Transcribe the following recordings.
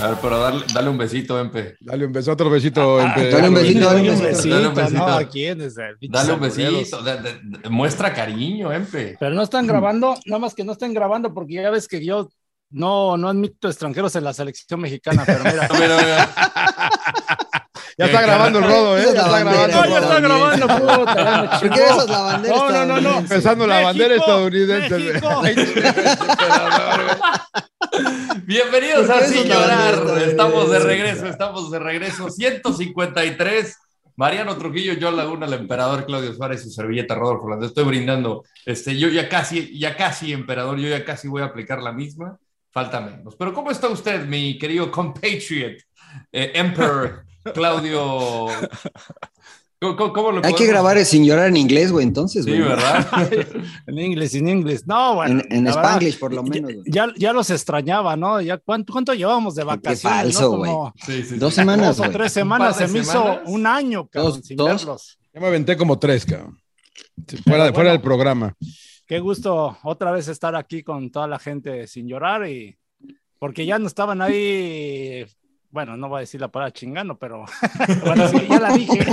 A ver, pero dale, dale un besito, Empe. Dale un beso, otro besito. Empe. Dale un besito, dale un besito. Dale un besito. No, ¿a quién es? Dale un besito. de- de- de- muestra cariño, Empe. Pero no están grabando, nada más que no estén grabando porque ya ves que yo no, no admito extranjeros en la selección mexicana, pero mira. Mira, mira. Ya está grabando el rodo, ¿eh? Ya la está grabando. No, ya está grabando, puta, ¿Por chingó. qué esas la bandera No, no, no, no. Empezando la bandera estadounidense. México. Bienvenidos ¿Por a Sin Llorar. Estamos de regreso, estamos de regreso. 153. Mariano Trujillo, John Laguna, el emperador Claudio Suárez, su servilleta Rodolfo Landes. Estoy brindando. Este, yo ya casi, ya casi, emperador, yo ya casi voy a aplicar la misma. Falta menos. Pero ¿cómo está usted, mi querido compatriot, eh, Emperor Claudio? ¿Cómo, cómo- lo Hay que grabar el sin llorar en inglés, güey, entonces, Sí, güey. ¿verdad? En inglés, en inglés. No, bueno. En, en verdad, por lo menos. Ya, ya los extrañaba, ¿no? Ya, ¿cuánto, ¿Cuánto llevábamos de vacaciones? falso, no? güey. Sí, sí, sí. Dos semanas, dos o tres semanas. Se me semanas. hizo un año, cabrón, Dos- sin dos. verlos. Ya me aventé como tres, cabrón. Sí, Fuera, fuera del programa. Qué gusto otra vez estar aquí con toda la gente sin llorar y porque ya no estaban ahí, bueno, no voy a decir la palabra chingando, pero bueno, sí, ya la dije.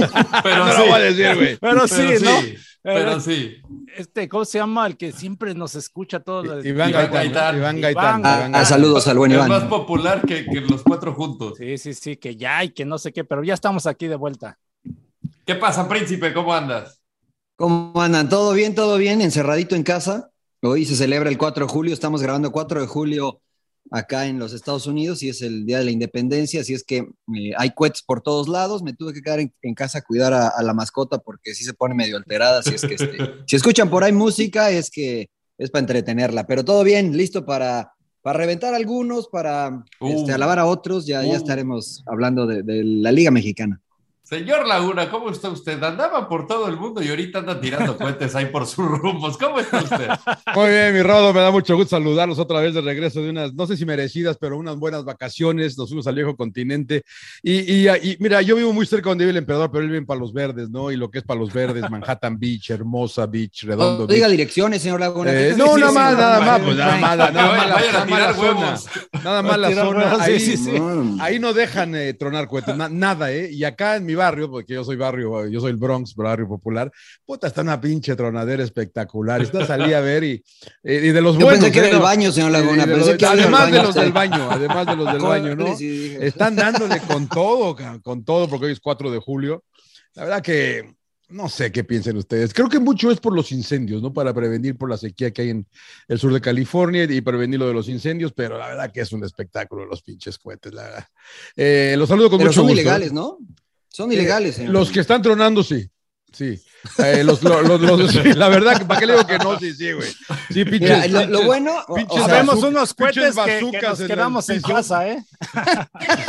Pero no sí. lo voy a decir, güey. Pero sí, Pero ¿no? sí, Pero sí. Este, ¿cómo se llama? El que siempre nos escucha todos los Iván Iván Gaitán. Iván Gaitán. Iván. Iván Ah, saludos al buen Es Iván. más popular que, que los cuatro juntos. Sí, sí, sí, que ya y que no sé qué, pero ya estamos aquí de vuelta. ¿Qué pasa, príncipe? ¿Cómo andas? ¿Cómo andan? ¿Todo bien? ¿Todo bien? Encerradito en casa. Hoy se celebra el 4 de julio. Estamos grabando 4 de julio acá en los Estados Unidos y es el Día de la Independencia. Así es que eh, hay cohetes por todos lados. Me tuve que quedar en, en casa a cuidar a, a la mascota porque sí se pone medio alterada. Así es que este, si escuchan por ahí música es que es para entretenerla. Pero todo bien, listo para, para reventar a algunos, para este, Uh. alabar a otros. Ya, ya Uh. estaremos hablando de, de la Liga Mexicana. Señor Laguna, ¿cómo está usted? Andaba por todo el mundo y ahorita anda tirando cohetes ahí por sus rumbos. ¿Cómo está usted? Muy bien, mi Rodo, me da mucho gusto saludarlos otra vez de regreso de unas, no sé si merecidas, pero unas buenas vacaciones. Nos fuimos al viejo continente. Y, y- y mira, yo vivo muy cerca donde vive el emperador, pero él vive en Palos Verdes, ¿no? Y lo que es Palos Verdes, Manhattan Beach, Hermosa Beach, Redondo No diga Beach. direcciones, señor Laguna. Eh, ¿Qué no, nada más, nada más, pues nada más, nada Vayan más, a nada tirar más la zona. Nada más la zona. Ahí, sí, sí. Ahí no dejan eh, tronar cohetes, na- nada, ¿eh? Y acá en mi barrio, porque yo soy barrio, yo soy el Bronx, barrio popular, puta, está una pinche tronadera espectacular. Esta salí a ver y, eh, y de los Yo buenos. pensé que ¿eh? era el baño, señor Laguna. de los- que además de los del baño, además de los del baño, ¿no? Están dándole con todo, con todo, porque hoy es 4 de julio. La verdad que no sé qué piensen ustedes. Creo que mucho es por los incendios, ¿no? Para prevenir por la sequía que hay en el sur de California y prevenir lo de los incendios, pero la verdad que es un espectáculo los pinches cohetes, la verdad. Eh, los saludo con Pero mucho son gusto. ilegales, ¿no? Son ilegales, señor. Los que están tronando, sí. Sí. Eh, los, lo- los- los- sí, La verdad, que ¿para qué le digo que no? Sí, sí, güey. Sí, pinches. Mira, lo, lo pinches- bueno, pinches o sea, Sabemos bazu- unos cohetes que, que bazucas nos en el quedamos en casa, ¿eh?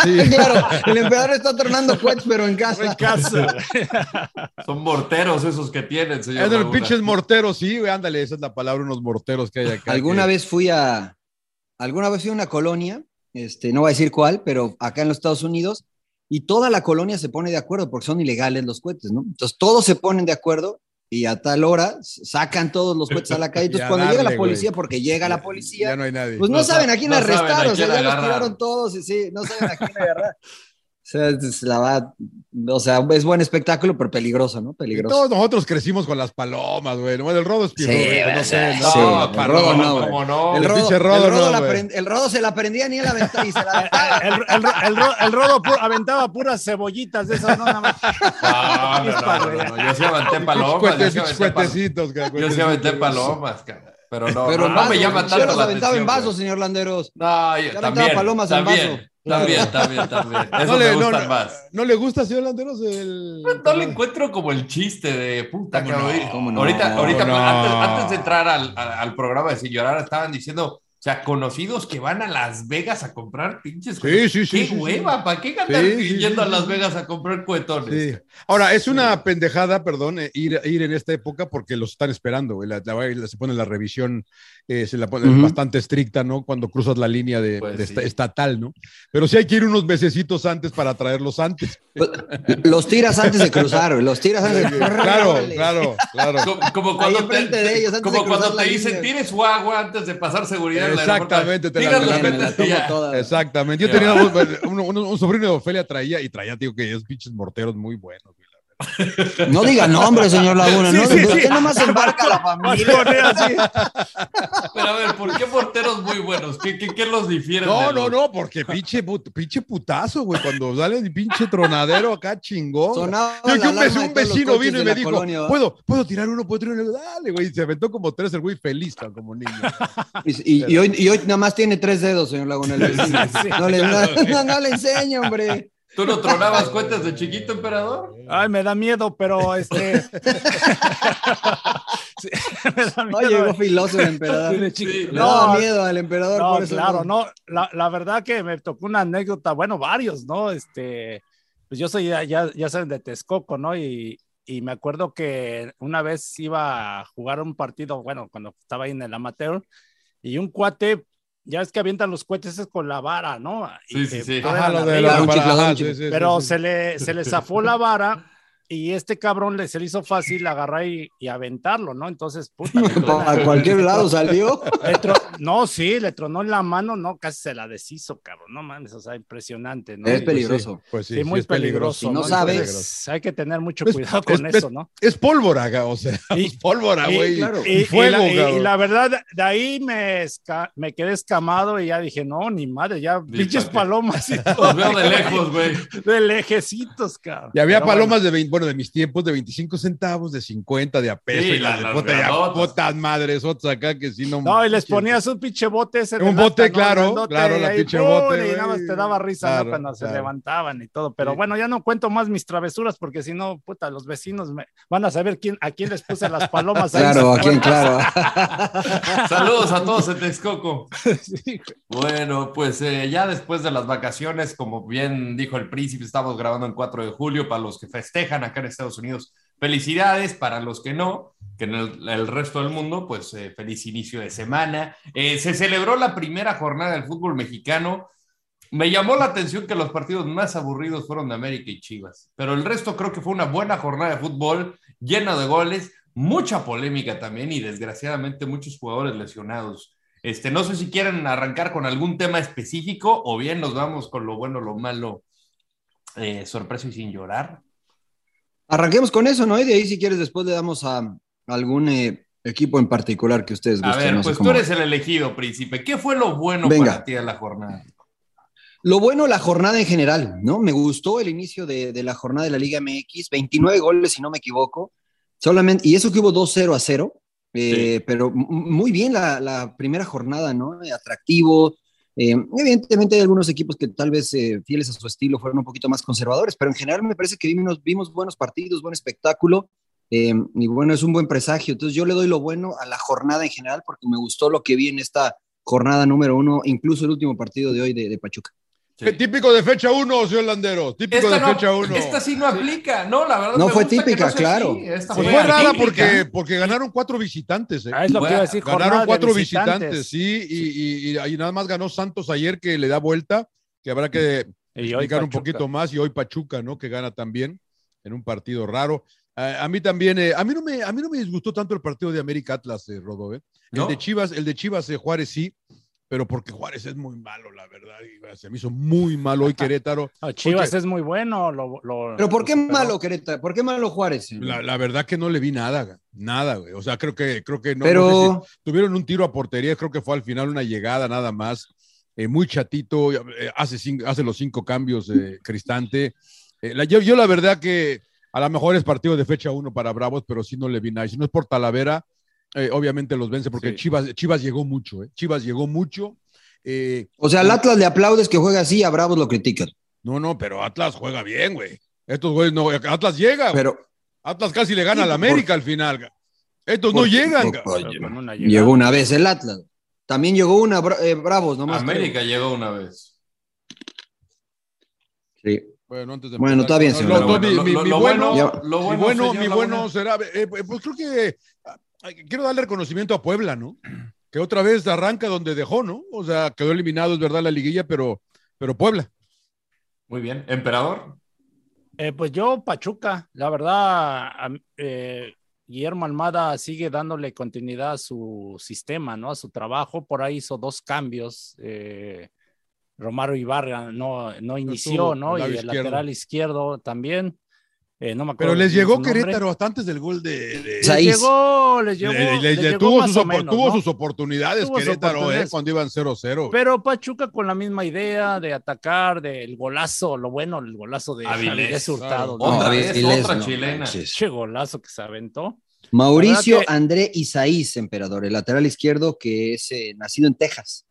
sí. claro, el emperador está tronando cohetes, pero en casa. En casa. Son morteros esos que tienen, señor. Es de los Laguna. pinches morteros, sí, güey, ándale, esa es la palabra, unos morteros que hay acá. Alguna que- vez fui a, alguna vez fui a una colonia, este, no voy a decir cuál, pero acá en los Estados Unidos, y toda la colonia se pone de acuerdo porque son ilegales los cohetes, ¿no? Entonces todos se ponen de acuerdo y a tal hora sacan todos los cohetes a la calle. Entonces cuando llega darle, la policía, güey. porque llega la Ya policía, no hay nadie. pues no, No saben sa- a quién no arrestar, o sea, ya los agarrar. tiraron todos y sí, no saben a quién agarrar. O sea, es, la va- o sea, es buen espectáculo, pero peligroso, ¿no? Y Peligroso. todos nosotros crecimos con las palomas, güey. Nomás el rodo es Sí, pirro, güey, no sí, sé, sí, no, el paloma, rodo no, güey. ¿Cómo no? El El rodo, el rodo rodo no, la güey. prend- el rodo se la prendía ni él aventaba y se la. El, el, el, ro- el rodo pu- aventaba puras cebollitas de esas, no nada más. No, no, no, no, no, Yo sí aventé palomas. Yo sí Cuentes- aventé palomas. cuetecitos, Yo sí aventé palomas, cara. Pero no, Pero no, en no me vasos, llama yo tanto los la aventaba en atención, vasos, güey. señor Landeros. No, yo también, palomas en también, vaso. también, también, también. Eso No me le, no, gustan no, más. ¿No le gusta, señor Landeros? El... No le encuentro como el chiste de puta, ¿Cómo cabrón. no? ¿Cómo no? Ahorita, ahorita ¿Cómo no? antes, antes de entrar al, al, al programa de Sin Llorar, estaban diciendo, sea, conocidos que van a Las Vegas a comprar pinches Sí, sí, sí, ¡Qué sí, sí. hueva! ¿Para qué andar Sí, sí, yendo sí, a Las. Vegas a comprar cuetones? Sí. Ahora, es una pendejada, perdón, eh, ir, ir en esta época porque los están esperando, güey. La- la- la- se pone la revisión, eh, se la pone bastante estricta, ¿no? Cuando cruzas la línea de, Pues de sí. esta- estatal, ¿no? Pero sí hay que ir unos mesecitos antes para traerlos antes. Los tiras antes de cruzar, güey, los tiras antes de claro, Órale. claro, claro. Como, como cuando te, enfrente de ellos, antes como de cruzar cuando te dicen, tienes su agua antes de pasar seguridad. En el aeropuerto". Exactamente, te la- toda. Exactamente. Yo tenía un, sobrino de Ofelia traía y traía, digo que esos pinches morteros muy buenos. No diga nombre, señor Laguna. Sí, no, sí, usted sí. nomás embarca a la familia. así. Pero a ver, ¿por qué porteros muy buenos? ¿Qué, qué, qué los difiere? No, no, los- no, porque pinche, pinche putazo, güey. Cuando sale el pinche tronadero acá chingón. Sonaba Yo, que un, vecino, un vino y me dijo. ¿puedo, ¿puedo tirar uno? ¿Puedo tirar uno? Dale, güey. Y se aventó como tres el güey feliz, como niño. Y, y- y hoy, y hoy nada más tiene tres dedos, señor Laguna. no, le, no, no, no le enseñe, hombre. ¿Tú no tronabas cuentas de chiquito, emperador? Ay, me da miedo, pero este. Sí, me da No llegó filoso el emperador. De No, daba miedo al emperador. No, por eso claro, no. La, la verdad que me tocó una anécdota, bueno, varios, ¿no? Este, pues yo soy ya, ya, ya saben de Texcoco, ¿no? Y, y me acuerdo que una vez iba a jugar un partido, bueno, cuando estaba ahí en el amateur, y un cuate, ya es que avientan los cohetes es con la vara, ¿no? Y Sí, sí, sí. Ajá, lo de la sí, sí, pero sí. se le, se le zafó la vara y este cabrón le, se le hizo fácil agarrar y, y aventarlo, ¿no? Entonces, puta. A cualquier lado salió. no, sí, le tronó en la mano, no, casi se la deshizo, cabrón, no mames, o sea, impresionante, ¿no? Es Y- peligroso. Pues sí, Sí, muy es peligroso. Si no ¿no? sabes- Entonces, hay que tener mucho Es- cuidado es- con es- eso, ¿no? Es pólvora, o sea, Y- es pólvora, y- güey. claro. Y, Y, fuego, y la, y- la verdad, de ahí me, esca- me quedé escamado y ya dije, no, ni madre, ya pinches palomas y Los todo, veo de lejos, güey. de lejecitos, cabrón. Y había Pero palomas de 20, bueno, de mis tiempos, de 25 centavos, de 50, de a peso, Sí, y las las- de las puta, y a grandotas. putas madres, otras acá que sí no. No, y les ponías un pinche bote ese. Un bote, lata, ¿no? claro, claro, y la ahí, pinche ¡pum! bote, Y nada más te daba risa, Claro, ¿no? Cuando se levantaban y todo. Pero Sí. bueno, ya no cuento más mis travesuras porque si no, puta, los vecinos me- van a saber quién, a quién les puse las palomas. en Claro, a quién, claro. Saludos a todos en Texcoco. Sí, Bueno, pues eh, ya después de las vacaciones, como bien dijo el príncipe, estamos grabando el 4 de julio para los que festejan acá en Estados Unidos. Felicidades para los que no, que en el, el resto del mundo, pues eh, feliz inicio de semana. Eh, se celebró la primera jornada del fútbol mexicano. Me llamó la atención que los partidos más aburridos fueron de América y Chivas, pero el resto creo que fue una buena jornada de fútbol, llena de goles, mucha polémica también y desgraciadamente muchos jugadores lesionados. Este, no sé si quieren arrancar con algún tema específico o bien nos vamos con lo bueno, lo malo, eh, sorpresa y sin llorar. Arranquemos con eso, ¿no? Y de ahí, si quieres, después le damos a algún eh, equipo en particular que ustedes A gusten. ver, no sé pues tú eres el elegido, príncipe. ¿Qué fue lo bueno Venga. para ti de la jornada? Lo bueno, la jornada en general, ¿no? Me gustó el inicio de, de la jornada de la Liga MX, 29 goles, si no me equivoco. Solamente, y eso que hubo 2-0 a 0, eh, pero muy bien la, la primera jornada, ¿no? Atractivo. Eh, evidentemente hay algunos equipos que tal vez eh, fieles a su estilo fueron un poquito más conservadores, pero en general me parece que vimos, vimos buenos partidos, buen espectáculo. eh, y bueno, es un buen presagio. Entonces yo le doy lo bueno a la jornada en general porque me gustó lo que vi en esta jornada número uno, incluso el último partido de hoy de, de Pachuca. Sí. Típico de fecha 1, señor Landero. Típico Esta, de no- fecha 1. esta sí no aplica, no, la verdad. No me fue gusta que típica, claro. Esta Pues fue fue rara porque, porque ganaron cuatro visitantes. ¿eh? Ah, es lo que iba a decir. Ganaron de cuatro visitantes, sí, y, y- nada más ganó Santos ayer que le da vuelta, que habrá que explicar un poquito más, y hoy Pachuca, ¿no? Que gana también en un partido raro. A, a mí también, eh, a, mí no me, a mí no me disgustó tanto el partido de América Atlas, eh, Rodo, ¿eh? El ¿No? de Chivas, el de Chivas eh, Juárez sí, pero porque Juárez es muy malo, la verdad. y se me hizo muy malo hoy Querétaro. Chivas Porque es muy bueno. lo- lo- Pero ¿por qué lo malo Querétaro? ¿Por qué malo Juárez? La, la verdad que no le vi nada, nada, güey. O sea, creo que, creo que no, Pero- no sé si tuvieron un tiro a portería, creo que fue al final una llegada nada más. Eh, muy chatito, eh, hace, cinco- hace los cinco cambios eh, Cristante. Eh, la- yo, yo la verdad que a lo mejor es partido de fecha uno para Bravos, pero sí no le vi nada. Y si no es por Talavera, eh, obviamente los vence porque Sí. Chivas, Chivas llegó mucho, eh. Chivas llegó mucho. Eh, O sea, al Atlas le aplaudes que juega así, a Bravos lo critican. no, no, pero Atlas juega bien, güey. Estos güeyes no, Atlas llega, güey. Pero Atlas casi le gana Sí, a la por- América al final. güey. Estos no llegan. por- llegó una vez el Atlas. También llegó una Bra- eh, Bravos, nomás. América llegó una vez. Sí. Bueno, antes de Bueno, empezar, está bien, señor Lo- bueno, mi bueno, será, eh, pues creo que quiero darle reconocimiento a Puebla, ¿no? Que otra vez arranca donde dejó, ¿no? O sea, quedó eliminado, es verdad, la liguilla, pero, pero Puebla. Muy bien. Emperador. Eh, pues yo, Pachuca, la verdad, eh, Guillermo Almada sigue dándole continuidad a su sistema, ¿no? A su trabajo. Por ahí hizo dos cambios. eh, Romaro Ibarra no, no inició, ¿no? Y el izquierdo. lateral izquierdo también. Eh, no me acuerdo Pero les llegó. Querétaro hasta antes del gol de. de- Les Saiz. llegó, les llegó. le- le- les llegó tuvo, sus, menos, tuvo ¿no? sus oportunidades Tuvo Querétaro, oportunidades. ¿eh? Cuando iban 0-0. Pero Pachuca con la misma idea de atacar, del golazo, lo bueno, el golazo de Avilés, Hurtado. claro. ¿no? Avilés, otra no chilena. Che golazo que se aventó. Mauricio que- André Isaías, emperador, el lateral izquierdo que es eh, nacido en Texas.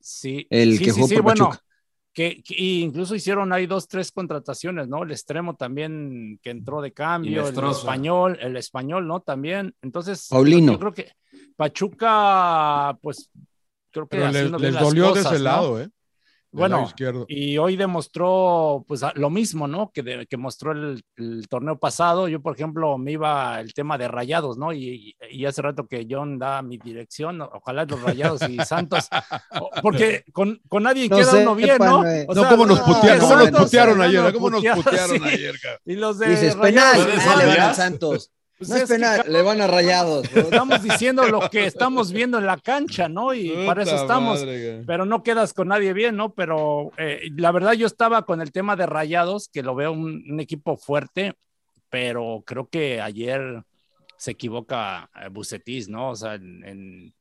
Sí, El sí, que sí, jugó sí, por bueno, Pachuca. Que, que incluso hicieron ahí dos, tres contrataciones, ¿no? El extremo también que entró de cambio, el español, el español, ¿no? También. Entonces, Paulino. yo creo que Pachuca, pues, creo que Pero les, les dolió de ese ¿no? lado, ¿eh? Bueno, y hoy demostró pues lo mismo, ¿no? Que, de- que mostró el, el torneo pasado. Yo, por ejemplo, me iba el tema de rayados, ¿no? Y, y- y hace rato que John da mi dirección, ojalá los rayados y Santos, porque con, con nadie No queda sé, uno bien, ¿no? eh. O No, sea, cómo nos no, putearon, no, cómo nos no, putearon no, ayer, no, cómo nos putearon, sí. ayer. Y los de Dices, Rayados, penal, ¿Puedes ah, Santos. Pues No es es que, le van a rayados. Estamos diciendo lo que estamos viendo en la cancha, ¿no? Y para eso estamos. madre, pero no quedas con nadie bien, ¿no? Pero eh, la verdad yo estaba con el tema de Rayados, que lo veo un, un equipo fuerte, pero creo que ayer se equivoca eh, Bucetis, ¿no? O sea, en, en-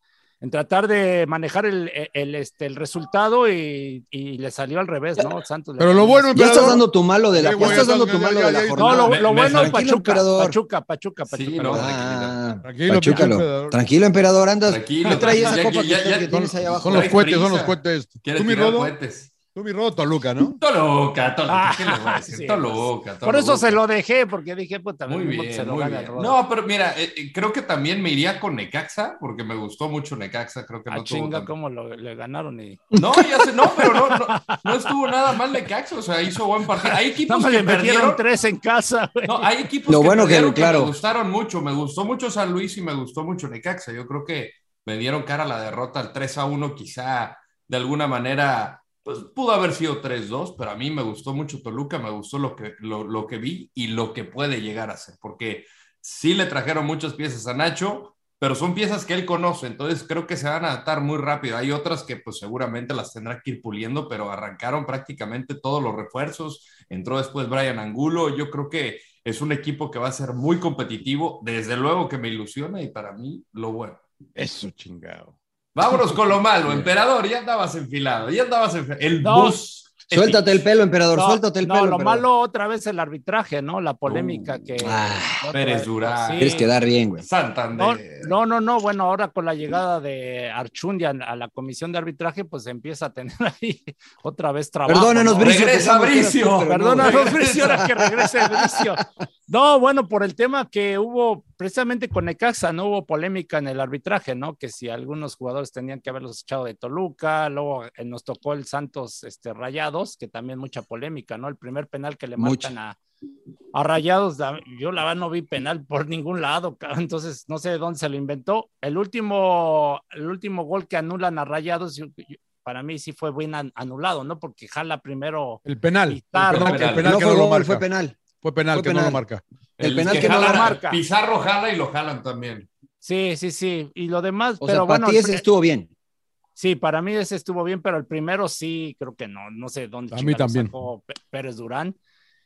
en tratar de manejar el, el, este, el resultado y, y le salió al revés, ¿no? Santos Pero lo bueno, Ya emperador, estás dando tu malo de la, ya estás ya dando tu ya- malo ya- de la ya- jornada. No, lo, lo bueno tranquilo, Pachuca, emperador. Pachuca, Pachuca, Pachuca, Sí, no, Ah, Tranquilo, Pachúcalo. emperador. Tranquilo, emperador, andas. Tranquilo, ¿Qué trae esa copa ya- que, ya- que ya- tienes ahí abajo? Son los Traes cohetes, son los cohetes. ¿Quieres Tú mi tirar rodo, cohetes? Tú mi rodo, Toluca, ¿no? Toluca, Toluca, Ah, ¿qué le voy a decir? sí, Toluca, Por eso se lo dejé, porque dije, pues también Muy bien, se lo muy gana bien. el Rodo. No, pero mira, eh, eh, creo que también me iría con Necaxa, porque me gustó mucho Necaxa, creo que Ah, no tuvo chinga, tan- cómo lo- le ganaron y... No, ya sé, no, pero no, no, no estuvo nada mal Necaxa, o sea, hizo buen partido. Hay No equipos me que le metieron perdieron, tres en casa, güey. no, hay equipos Lo que bueno que, perdieron que, claro. me gustaron mucho, me gustó mucho San Luis y me gustó mucho Necaxa. Yo creo que me dieron cara a la derrota al 3 a 1, quizá de alguna manera pues pudo haber sido 3-2, pero a mí me gustó mucho Toluca, me gustó lo que, lo, lo que vi y lo que puede llegar a ser, porque sí le trajeron muchas piezas a Nacho, pero son piezas que él conoce, entonces creo que se van a adaptar muy rápido. Hay otras que pues seguramente las tendrá que ir puliendo, pero arrancaron prácticamente todos los refuerzos, entró después Brian Angulo, yo creo que es un equipo que va a ser muy competitivo, desde luego que me ilusiona y para mí lo bueno. Eso, chingado. Vámonos con lo malo, emperador, ya andabas enfilado, ya andabas enfilado. El No. bus. Suéltate el pelo, emperador, No, suéltate el no, pelo. lo emperador. malo otra vez el arbitraje, ¿no? La polémica que... Ah, Pérez Durán. sí. Quieres quedar bien, güey. Santander. no, no, no, bueno, ahora con la llegada de Archundia a la comisión de arbitraje, pues empieza a tener ahí otra vez trabajo. Perdónanos, ¿no? Bricio. Regresa Bricio. Perdónanos. Bricio, ahora que regrese Bricio. No, bueno, por el tema que hubo precisamente con Necaxa, no hubo polémica en el arbitraje, ¿no? Que si algunos jugadores tenían que haberlos echado de Toluca, luego eh, nos tocó el Santos este, Rayados, que también mucha polémica, ¿no? El primer penal que le marcan a, a Rayados, yo la verdad no vi penal por ningún lado, entonces no sé de dónde se lo inventó. El último, el último gol que anulan a Rayados, yo- yo- para mí sí fue bien an- anulado, ¿no? Porque jala primero El penal. El penal, el penal No que fue no gol, marca. fue penal. Fue penal Fue que no lo marca. El penal que no lo marca. Pizarro jala y lo jalan también. Sí, sí, sí. Y lo demás, O pero sea, para bueno, ti ese estuvo bien. Sí, para mí ese estuvo bien, pero el primero sí, creo que no, no sé dónde A mí también. sacó Pérez Durán.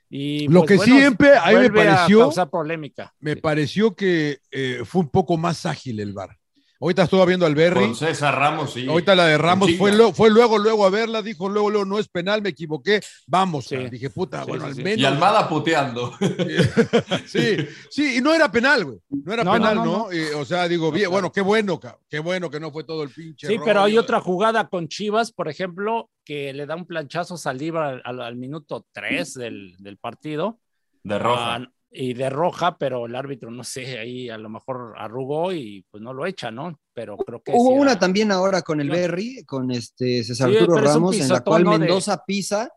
Y Lo pues, que bueno, siempre a mí me a pareció- causar polémica. Me pareció que eh, fue un poco más ágil el VAR. Ahorita estuve viendo al Berry. Con César Ramos, sí. Ahorita la de Ramos fue, lo- fue luego, luego a verla, dijo luego, luego, no es penal, me equivoqué, vamos. Sí. Dije, puta, Sí, bueno, sí, al menos. Y Almada puteando. sí, sí, y no era penal, güey. No era No, penal, no, ¿no? no, no. Y, o sea, digo, bien, bueno, qué bueno, ca- qué bueno que no fue todo el pinche. Sí, pero hay otra jugada con Chivas, por ejemplo, que le da un planchazo a Saldívar al, al- al minuto 3 del, del partido. De roja. Ah, y de roja, pero el árbitro, no sé, ahí a lo mejor arrugó y pues no lo echa, ¿no? Pero creo que Hubo sí era- una también ahora con el. Berry, con este César Sí, Arturo Ramos, en la cual ¿no? de- Mendoza pisa.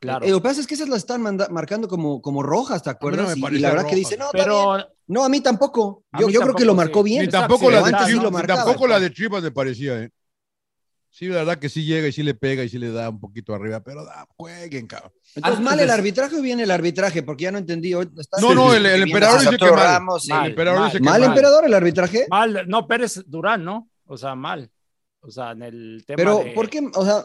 Claro. Eh, lo que pasa es que esas las están manda- marcando como, como rojas, ¿te no acuerdas? Y- la verdad que dice, no, bien. pero no, a mí tampoco. A Yo, mí yo creo que lo marcó sí. bien. Ni tampoco, sí, la de sí Chivas, lo ni marcaba. tampoco la de Chivas me parecía, ¿eh? Sí, la verdad que sí llega y sí le pega y sí le da un poquito arriba, pero da, jueguen, cabrón. Entonces, mal el arbitraje o bien el arbitraje, porque ya no entendí. Hoy está- No, no, el, emperador dice que mal. Ramos, el emperador mal, dice que ¿Mal mal. emperador el arbitraje? mal, no, Pérez Durán, ¿no? O sea, mal. O sea, en el tema Pero, de- ¿por qué? O sea,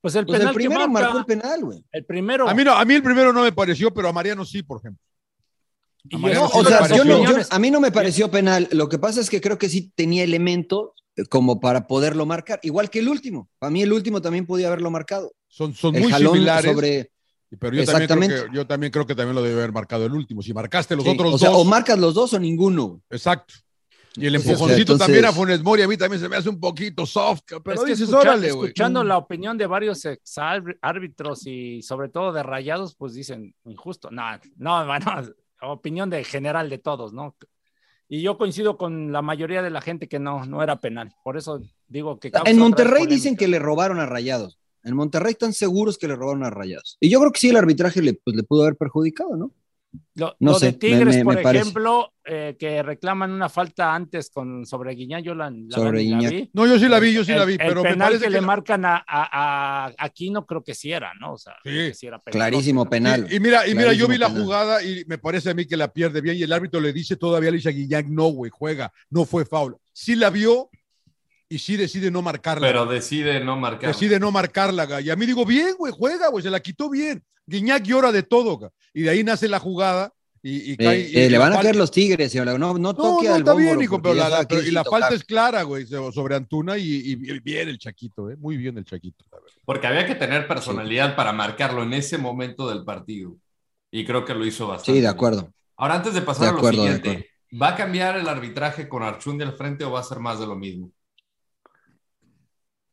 Pues el pues penal el primero que marca, marcó el penal, güey. el primero. A mí, no, a mí el primero no me pareció, pero a Mariano sí, por ejemplo. a Mariano eso- sí O me sea, pareció. yo no- yo- a mí no me pareció penal. Lo que pasa es que creo que sí tenía elementos como para poderlo marcar, igual que el último. Para mí el último también podía haberlo marcado. Son, son El muy jalón similares. sobre... Pero yo también, creo Exactamente. que, yo también creo que también lo debe haber marcado el último. Si marcaste los Sí, otros o sea, dos. o marcas los dos o ninguno. Exacto. Y el Sí, o sea, empujoncito entonces- también a Funes Mori, a mí también se me hace un poquito soft, pero Es que dices, escucha- órale, escuchando la opinión de varios ex árbitros y sobre todo de rayados, pues dicen injusto. No, no, bueno, opinión de general de todos, ¿no? Y yo coincido con la mayoría de la gente que no, no era penal. Por eso digo que. En Monterrey dicen que le robaron a Rayados. En Monterrey están seguros que le robaron a Rayados. Y yo creo que sí, el arbitraje le, pues, le pudo haber perjudicado, ¿no? Lo, no lo sé, de Tigres, me- me- por me ejemplo, eh, que reclaman una falta antes con sobre Guiñán, yo la, la- Sobre la Guiñac. vi. No, yo sí la vi, yo sí El- la vi, el pero me penal parece que, le marcan a, a, a Aquino creo que sí era, ¿no? O sea, Sí. que sí era penal. Clarísimo penal. Y, y mira, y mira, yo vi la jugada y me parece a mí que la pierde bien y el árbitro le dice todavía, le dice a Guiñac, no, güey, juega, no fue foul. Sí la vio y sí decide no marcarla. Pero decide no marcar. decide no marcarla, ga. y a mí digo, bien, güey, juega, güey, se la quitó bien. Guiñac llora de todo, ga. y de ahí nace la jugada y, y cae. Eh, y- eh, y le van a caer los tigres, señor. No, no No, toque no, al está bien, hijo, pero la, sabe que pero- y sí la tocar. falta es clara, güey, so- sobre Antuna y, bien el Chaquito, ¿eh? muy bien el Chaquito. la. Porque había que tener personalidad para marcarlo en ese momento del partido. Y creo que lo hizo bastante. Sí, de bien. acuerdo. Ahora, antes de pasar De a lo siguiente. ¿va a cambiar el arbitraje con Archundi al frente o va a ser más de lo mismo?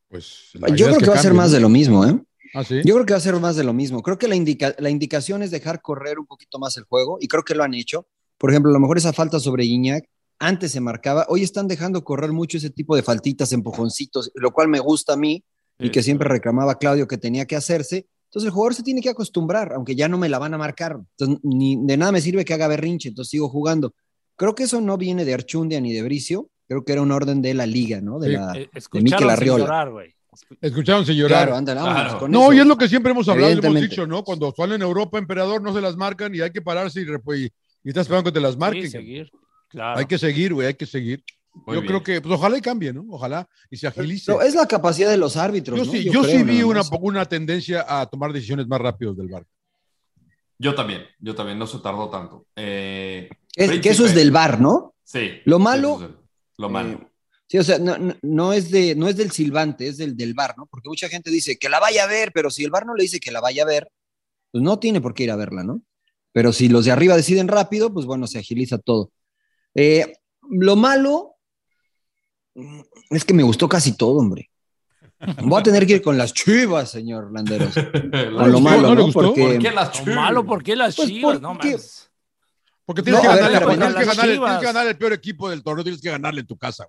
Pues, la Yo es creo que, va a ser más de lo mismo, ¿eh? Ah, sí. Yo creo que va a ser más de lo mismo. Creo que la, indica- la indicación es dejar correr un poquito más el juego y creo que lo han hecho. Por ejemplo, a lo mejor esa falta sobre Guiñac antes se marcaba. Hoy están dejando correr mucho ese tipo de faltitas, empujoncitos, lo cual me gusta a mí y que siempre reclamaba Claudio que tenía que hacerse. Entonces el jugador se tiene que acostumbrar, aunque ya no me la van a marcar. Entonces, ni de nada me sirve que haga berrinche, entonces sigo jugando. Creo que eso no viene de Archundia ni de Bricio, creo que era un orden de la liga, ¿no? De, Sí. la, Eh, de escucharon Mikel Arriola. llorar. Escucharon sin llorar. Claro, ándale, vámonos Claro. con No, eso. y es lo que siempre hemos hablado, hemos dicho, ¿no? Cuando salen en Europa, emperador, no se las marcan y hay que pararse y, y, y estás esperando que te las marquen. Sí, seguir. Claro. Hay que seguir, güey, hay que seguir. Muy yo bien. creo que, pues ojalá y cambie, ¿no? Ojalá y se agilice. No, es la capacidad de los árbitros. yo ¿no? sí, yo, creo, sí vi una, una tendencia a tomar decisiones más rápidos del bar. Yo también, yo también, no se tardó tanto. Eh, Es- que eso es del bar, ¿no? Sí. Lo malo- lo malo. Eh, Sí, o sea, no, no- no es de, no es del silbante, es del, del bar, ¿no? Porque mucha gente dice que la vaya a ver, pero si el bar no le dice que la vaya a ver, pues no tiene por qué ir a verla, ¿no? Pero si los de arriba deciden rápido, pues bueno, se agiliza todo. Eh, lo malo es que me gustó casi todo, hombre. Voy a tener que ir con las chivas, señor Landeros. Con lo malo, ¿No. Porque ¿Por qué las Lo chivas? malo, ¿por qué las Pues chivas? No porque- más. Porque tienes, No, que, ver, ganarle, tienes, que ganarle, tienes que ganar el peor equipo del torneo, tienes que ganarle en tu casa.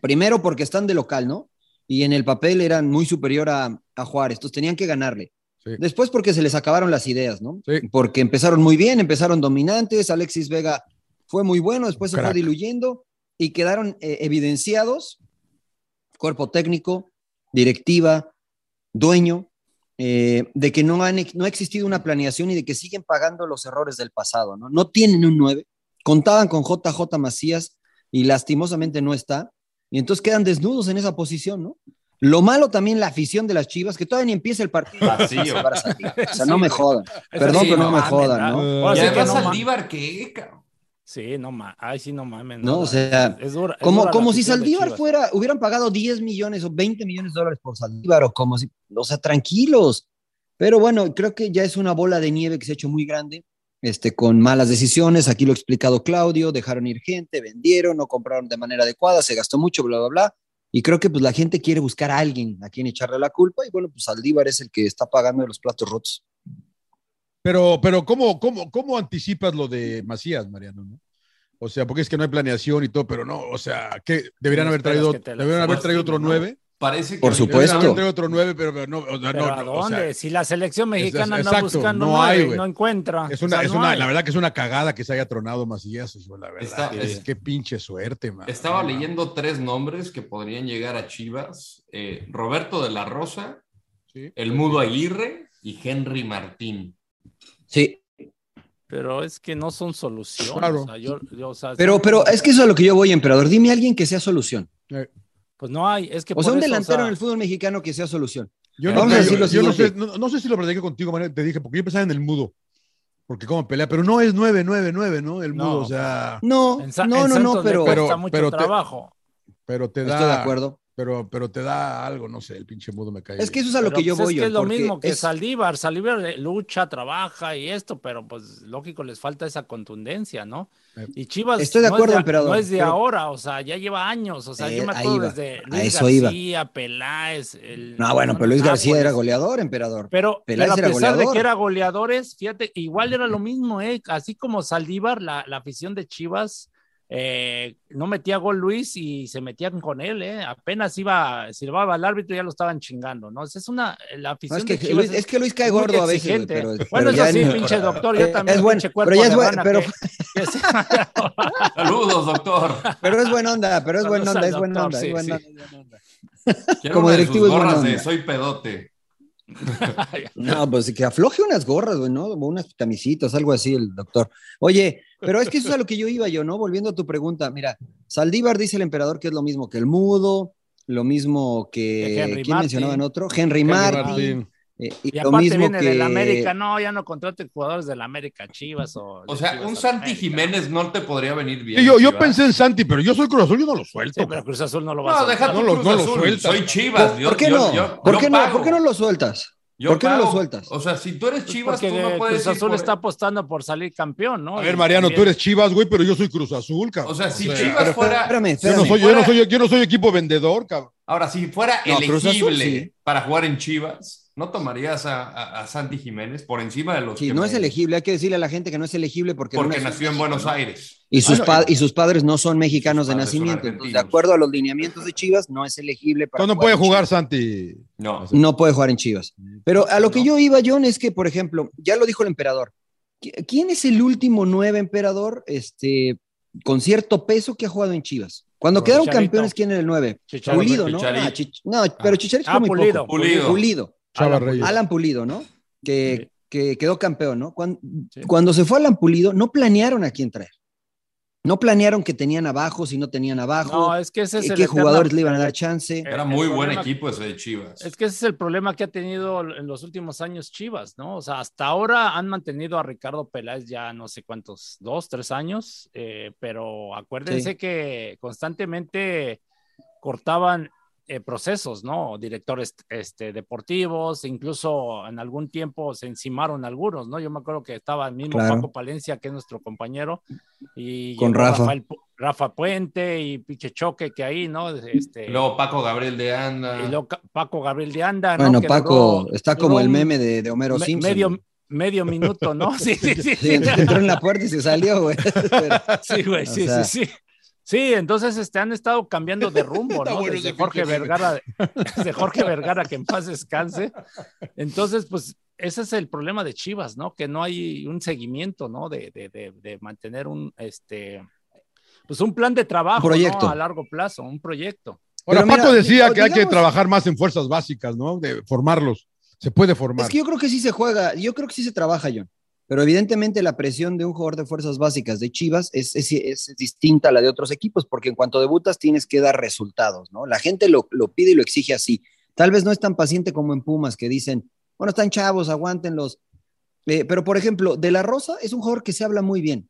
Primero porque están de local, ¿no? Y en el papel eran muy superior a, a Juárez, entonces tenían que ganarle. Sí. Después porque se les acabaron las ideas, ¿no? Sí. Porque empezaron muy bien, empezaron dominantes, Alexis Vega fue muy bueno, después se fue diluyendo y quedaron eh, evidenciados, cuerpo técnico, directiva, dueño, eh, de que no, han, no ha existido una planeación y de que siguen pagando los errores del pasado, ¿no? No tienen un 9, contaban con JJ Macías y lastimosamente no está, y entonces quedan desnudos en esa posición, ¿no? Lo malo también la afición de las Chivas, que todavía ni empieza el partido. Vacío. O sea, no me jodan. Perdón, sí, pero no, no me jodan, ¿no? Ahora Y sí que además no ma- Saldívar, ¿qué, cabrón? Sí, no mames. Ay, sí, no mames. No, o sea, es dura- es Como, si Saldívar fuera, hubieran pagado 10 millones o 20 millones de dólares por Saldívar, o como si, o sea, tranquilos. Pero bueno, creo que ya es una bola de nieve que se ha hecho muy grande, este, con malas decisiones. Aquí lo ha explicado Claudio, dejaron ir gente, vendieron, no compraron de manera adecuada, se gastó mucho, bla, bla, bla. Y creo que pues la gente quiere buscar a alguien a quien echarle la culpa, y bueno, pues Saldívar es el que está pagando los platos rotos. Pero, pero ¿cómo, cómo, ¿cómo anticipas lo de Macías, Mariano? no? O sea, porque es que no hay planeación y todo, pero no, o sea, que deberían haber traído, deberían haber traído otro nueve. Parece que Por supuesto. Deberían haber traído otro nueve, pero, no, o sea, Pero no, ¿a no, o sea, dónde? si la selección mexicana anda exacto, buscando no hay, nueve no encuentra. es O una, sea, es no una, la verdad que es una cagada que se haya tronado Macías, la verdad. Está- es, es- qué pinche suerte, man. Estaba leyendo tres nombres que podrían llegar a Chivas: eh, Roberto de la Rosa, sí. el Mudo Aguirre y Henry Martín. Sí, Pero es que no son soluciones. Claro. o sea, yo- yo, o sea, pero, pero es que eso es a lo que yo voy, emperador. Dime a alguien que sea solución. Pues no hay. Es que O sea, un eso, delantero sea, en el fútbol mexicano que sea solución. Yo, Eh, no, vamos a yo- yo no, sé, no, no sé si lo platiqué contigo, Mariano, te dije, porque yo pensaba en el mudo, porque como pelea, pero no es 9-9-9, ¿no? El No. mudo, o sea, No, en no, en no, no, pero, cuesta pero- mucho pero te- trabajo. pero te da. estoy de acuerdo. Pero, pero te da algo, no sé, el pinche mudo me cae. Es que eso es a lo Pero, que yo pues, voy. Es que es lo porque mismo que es- Saldívar. Saldívar eh, lucha, trabaja y esto, pero pues lógico les falta esa contundencia, ¿no? Eh, Y Chivas Estoy de no acuerdo, es de, emperador, no es de pero- ahora, o sea, ya lleva años, o sea, Eh, yo me acuerdo iba, desde a Luis eso iba. García, Peláez. el- No, bueno, no, pero Luis García era goleador, emperador. Pero, Peláez pero a era pesar de que era goleadores, fíjate, igual era lo mismo, ¿eh? Así como Saldívar, la, la afición de Chivas, eh, no metía gol Luis y se metían con él, ¿eh? Apenas iba, silbaba al árbitro y ya lo estaban chingando, ¿no? Es una, la No, afición es, que de Luis, es que Luis cae gordo a veces. pero, bueno, eso sí, pinche doctor, yo Eh, también, es cuerpo pero ya es rana pero- que- que se- Saludos, doctor. pero es buena onda, pero es buena onda, es buena onda, sí, es buena sí. onda, onda. Como directivo es buena gorras de onda. soy pedote. No, pues que afloje unas gorras, güey, ¿no? O unas camisitas, algo así, el doctor. Oye, pero es que eso es a lo que yo iba yo, ¿no? Volviendo a tu pregunta, mira, Saldívar dice el emperador que es lo mismo que el mudo, lo mismo que. Que Henry ¿Quién Martin. mencionaban otro? Henry, Henry Martin. Martin. eh, y, Y lo aparte mismo viene que. del América, no, ya no contraten jugadores del América, Chivas o. O sea, Chivas un Santi América. Jiménez no te podría venir bien. Sí, yo, yo pensé en Santi, pero yo soy Cruz Azul, yo no lo suelto. Sí, pero Cruz Azul no lo va a No, soltar. deja No lo- Cruz no lo sueltas. Soy Chivas. ¿Por, yo- por qué yo- no? yo- ¿Por, yo qué no? ¿Por qué no lo sueltas? Yo ¿Por qué no lo sueltas? O sea, si tú eres Chivas, Porque tú no puedes Cruz Azul por- está apostando por salir campeón, ¿no? A ver, Mariano, también- tú eres Chivas, güey, pero yo soy Cruz Azul, cabrón. O sea, si O sea, Chivas fuera. espérame, yo no soy, yo no soy, yo no soy equipo vendedor, cabrón. Ahora, si fuera No, Cruz Azul, elegible sí. para jugar en Chivas, ¿no tomarías a, a- a Santi Jiménez por encima de los Sí, que no me- es elegible, hay que decirle a la gente que no es elegible porque, no Porque nació nació en Buenos ¿no? Aires. Y sus, Ah, no, pa- y sus padres no son mexicanos de nacimiento. Entonces, de acuerdo a los lineamientos de Chivas, no es elegible para. ¿Cuándo puede jugar. Santi? No. No puede jugar en Chivas. Pero a lo que No. yo iba, John, es que, por ejemplo, ya lo dijo el emperador. ¿Qui- ¿Quién es el último nueve emperador este, con cierto peso que ha jugado en Chivas? Cuando quedaron campeones, ¿quién era el nueve? Chicharito. Pulido, ¿no? Ah, Chich- no, pero Chicharito Ah, fue muy Pulido. poco. Pulido. Pulido. Chava Alan Reyes. Alan Pulido, ¿no? Que, Sí. que quedó campeón, ¿no? Cuando, Sí. cuando se fue Alan Pulido, no planearon a quién traer. No planearon que tenían abajo, si no tenían abajo, No, es que ese es qué el qué eterno- jugadores le iban a dar chance. Era muy buen problema- equipo ese de Chivas. Es que ese es el problema que ha tenido en los últimos años Chivas, ¿no? O sea, hasta ahora han mantenido a Ricardo Peláez ya no sé cuántos, dos, tres años, eh, pero acuérdense Sí. que constantemente cortaban eh, procesos, ¿no? Directores este, deportivos, incluso en algún tiempo se encimaron algunos, ¿no? Yo me acuerdo que estaba el mismo Claro. Paco Palencia, que es nuestro compañero, y Con Rafa. Rafael Rafa Puente y Piche Choque, que ahí, ¿no? Este, Luego Paco Gabriel de Anda. y luego Paco Gabriel de Anda, ¿no? Bueno, Que Paco duró- está como el meme de, de Homero me- Simpson. Medio, medio minuto, ¿no? Sí, sí, sí. Sí, Sí, entró en la puerta y se salió, güey. Pero- sí, güey, sí, sea- sí, sí. Sí, entonces este, han estado cambiando de rumbo, ¿no? bueno Desde Jorge. Vergara, desde Jorge Vergara, que en paz descanse. Entonces, pues, ese es el problema de Chivas, ¿no? Que no hay un seguimiento, ¿no? De, de, de, de mantener un, este, pues un plan de trabajo, Un proyecto. ¿no? A largo plazo, un proyecto. Ahora, Pero mira, Paco decía que hay que trabajar más en fuerzas básicas, ¿no? De formarlos. Se puede formar. Es que yo creo que sí se juega, yo creo que sí se trabaja, John. Pero evidentemente la presión de un jugador de fuerzas básicas de Chivas es, es- es distinta a la de otros equipos, porque en cuanto debutas tienes que dar resultados, ¿no? La gente lo, lo pide y lo exige así. Tal vez no es tan paciente como en Pumas, que dicen, bueno, están chavos, aguántenlos. Eh, pero, por ejemplo, De La Rosa es un jugador que se habla muy bien.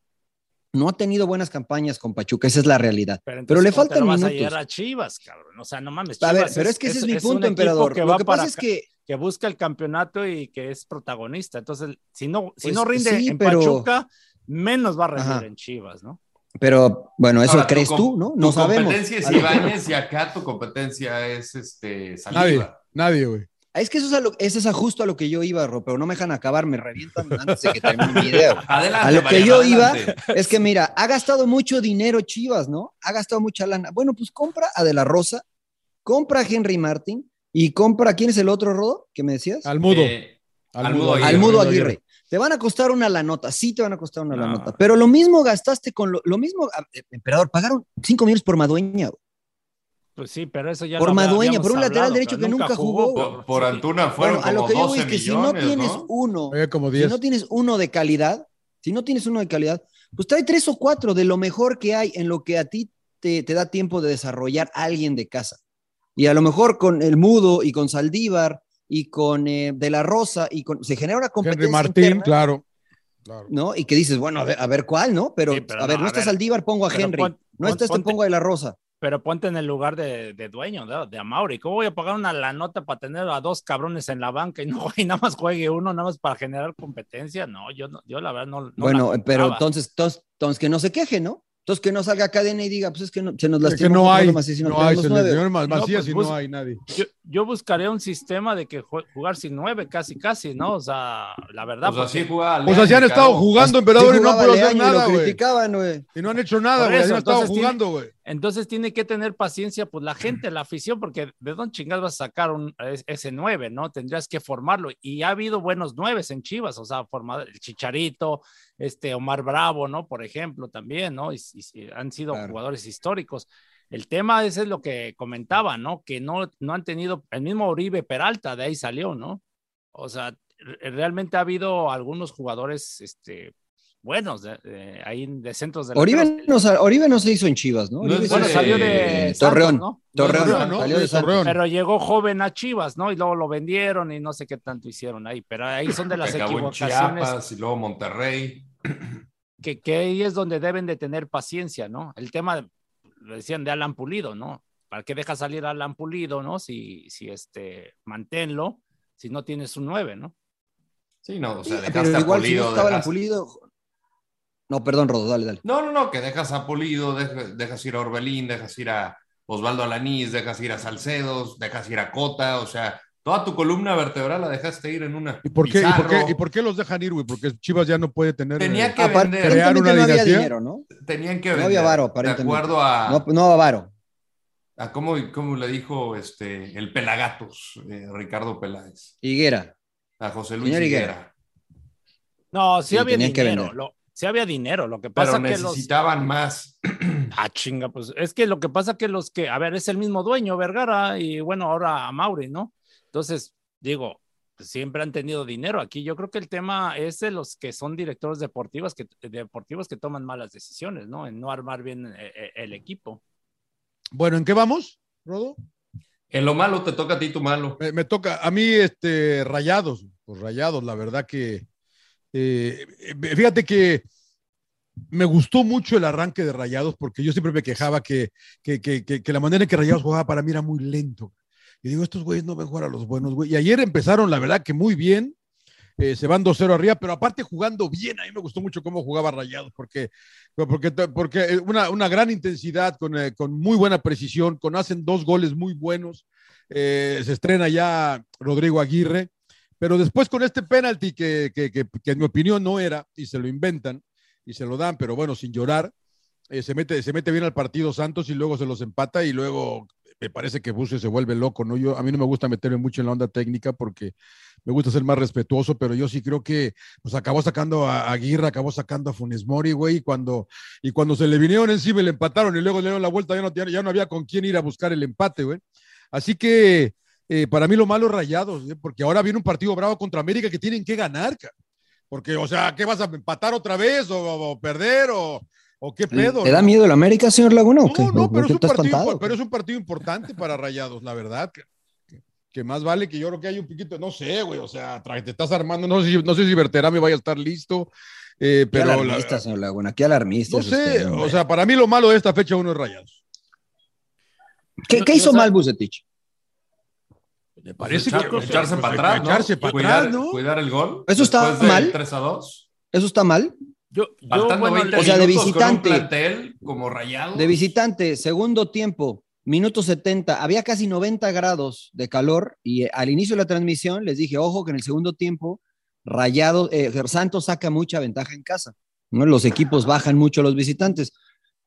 No ha tenido buenas campañas con Pachuca, esa es la realidad. Pero, entonces, le ¿cómo te faltan lo vas minutos. a a Chivas, cabrón. O sea, no mames. A Chivas ver, pero es que ese es mi un punto, emperador. Que Lo que pasa es que que busca el campeonato y que es protagonista. Entonces, si no, si Pues, no rinde sí, en pero- Pachuca, menos va a rendir Ajá. en Chivas, ¿no? Pero bueno, eso Ahora, tu crees tú, ¿no? tu No sabemos. competencia es A Ibáñez y acá tu competencia es este, Nadie, Saliva. nadie, güey. Es que eso es, a lo- eso es justo a lo que yo iba, Ro, pero no me dejan acabar, me revientan antes de que termine mi. Adelante, A lo que Mariano, yo iba adelante. es que, mira, ha gastado mucho dinero Chivas, ¿no? Ha gastado mucha lana. Bueno, pues compra a De La Rosa, compra a Henry Martin y compra, ¿quién es el otro, Rodo? que me decías? Al mudo. Eh, al al mudo mudo Aguirre. Te van a costar una la nota, sí te van a costar una la No. nota. Pero lo mismo gastaste con lo, lo mismo, a- eh, emperador, pagaron 5 millones por Madueña, güey. Pues sí, pero eso ya Por Madueña, por un lateral derecho que nunca jugó. por, por Antuna fueron Bueno, a lo que yo 12 voy es que si no tienes ¿no? uno, si 10. no tienes uno de calidad, si no tienes uno de calidad, pues trae tres o cuatro de lo mejor que hay en lo que a ti te, te da tiempo de desarrollar a alguien de casa. Y a lo mejor con el Mudo y con Saldívar y con eh, De La Rosa y con se genera una competencia Henry Martín, interna, claro. claro. ¿no? Y que dices, bueno, a ver, a ver cuál, ¿no? Pero, Sí, pero a ver, no, no, a está ver. Saldívar, pongo a Henry. pon- no pon- está este, ponte- pongo a De La Rosa. Pero ponte en el lugar de, de dueño, de, de Amauri. ¿Cómo voy a pagar una la nota para tener a dos cabrones en la banca y no y nada más juegue uno, nada más para generar competencia? No, yo, no, yo la verdad no. bueno, pero compraba. entonces, entonces, entonces que no se queje, ¿no? Entonces que no salga cadena y diga, pues es que no- se nos Es lastimó. que no hay, Macías y no hay pues y bus- no hay nadie. yo, yo buscaría un sistema de que jugar sin nueve, casi, casi, ¿no? O sea, la verdad. O sea, porque- sí jugaba O sea, han estado jugando, Sí emperador, y no han podido hacer nada, lo güey. criticaban, güey. Y no han hecho nada, güey. Así han estado jugando, güey. Entonces tiene que tener paciencia, pues la gente, la afición, porque ¿de dónde chingados vas a sacar un, es- ese nueve, no? Tendrías que formarlo. Y ha habido buenos nueves en Chivas, o sea, formado el Chicharito, este Omar Bravo, ¿no? Por ejemplo, también, ¿no? Y, han sido Claro. jugadores históricos. El tema ese es lo que comentaba, ¿no? Que no, no han tenido, el mismo Oribe Peralta, de ahí salió, ¿no? O sea, re- realmente ha habido algunos jugadores, este, buenos, de, de- ahí de centros de Oribe no, Oribe no se hizo en Chivas, ¿no? Se Bueno, de- salió de Torreón. ¿no? Torreón, Torreón, ¿no? salió de. Torreón. Pero llegó joven a Chivas, ¿no? Y luego lo vendieron y no sé qué tanto hicieron ahí. Pero ahí son de las equivocaciones Chiapas y luego Monterrey. que, que ahí es donde deben de tener paciencia, ¿no? El tema, lo decían de Alan Pulido, ¿no? ¿Para qué dejas salir a Alan Pulido, no? Si, si este, manténlo, si no tienes un 9, ¿no? Sí, no, o Sí, sea, pero dejaste a igual si no estaba dejaste- Pulido. No, perdón, Rodo, dale, dale. No, no, no, que dejas a Pulido, dejas, dejas ir a Orbelín, dejas ir a Osvaldo Alanís, dejas ir a Salcedos, dejas ir a Cota, o sea, toda tu columna vertebral la dejaste ir en una. ¿Y por, qué, y, por qué, Pizarro. ¿Y por qué los dejan ir, güey? Porque Chivas ya no puede tener. Tenía eh, que vender, crear una no había dinero, ¿no? tenían que No vender. había varo, De acuerdo a, No, no avaro. a cómo, cómo le dijo este, el Pelagatos, eh, Ricardo Peláez, Higuera. a José Luis Higuera. Higuera. No, sí, Sí, había dinero. vender. Lo, sí había dinero. Lo que Pero pasa que los. necesitaban más. Ah, chinga, pues es que lo que pasa que los que, a ver, es el mismo dueño, Vergara, y bueno, ahora a Mauri, ¿no? Entonces, digo, siempre han tenido dinero aquí. Yo creo que el tema es de los que son directores deportivos que, deportivos que toman malas decisiones, ¿no? En no armar bien eh, eh, el equipo. Bueno, ¿en qué vamos, Rodo? En lo malo te toca a ti tu malo. Me, me toca, a mí, este, rayados, pues rayados, la verdad que. Eh, eh, fíjate que me gustó mucho el arranque de Rayados porque yo siempre me quejaba que, que, que, la manera en que Rayados jugaba para mí era muy lento. Y digo, estos güeyes no ven jugar a los buenos, güey. Y ayer empezaron, la verdad, que muy bien. eh, se van 2-0 arriba, pero aparte jugando bien, a mí me gustó mucho cómo jugaba Rayados, porque, porque, porque una, una gran intensidad, con, con muy buena precisión, con hacen dos goles muy buenos. se estrena ya Rodrigo Aguirre, pero después con este penalti que, que, que, que en mi opinión no era, y se lo inventan, y se lo dan, pero bueno, sin llorar, eh, se, mete, se mete bien al partido Santos y luego se los empata y luego me parece que Bucio se vuelve loco, ¿no? Yo, a mí no me gusta meterme mucho en la onda técnica porque me gusta ser más respetuoso, pero yo sí creo que pues acabó sacando a Aguirre, acabó sacando a Funes Mori, güey, y cuando, y cuando se le vinieron encima y le empataron y luego le dieron la vuelta, ya no, ya, no había con quién ir a buscar el empate, güey. Así que eh, para mí lo malo es rayados, ¿eh? porque ahora viene un partido bravo contra América que tienen que ganar, cara. porque, o sea, ¿qué vas a empatar otra vez o, o perder o, o qué pedo? ¿Le da no? miedo el América, señor Laguna? o qué? No, no, ¿O pero qué es, un partido, espantado? pero es un partido importante para Rayados, la verdad. que más vale que yo creo que hay un poquito, no sé, güey, o sea, te estás armando, no sé si, no sé si Berterame vaya a estar listo, eh, Qué pero la- alarmista, señor Laguna, qué alarmista. no sé, usted, o sea, para mí lo malo de esta fecha uno es Rayados. ¿Qué, qué hizo mal Bucetich? Me parece Echar- que echarse pues, para atrás, ¿no? echarse para cuidar, atrás, ¿no? cuidar el gol. ¿Eso está mal? 3 a 2. ¿Eso está mal? Yo, yo, Faltando bueno, 20 o sea, de visitante. plantel como rayado. De visitante, segundo tiempo, minuto 70, había casi 90 grados de calor y eh, al inicio de la transmisión les dije, ojo que en el segundo tiempo, Rayado, eh, Santos saca mucha ventaja en casa, ¿no? Los equipos bajan mucho a los visitantes.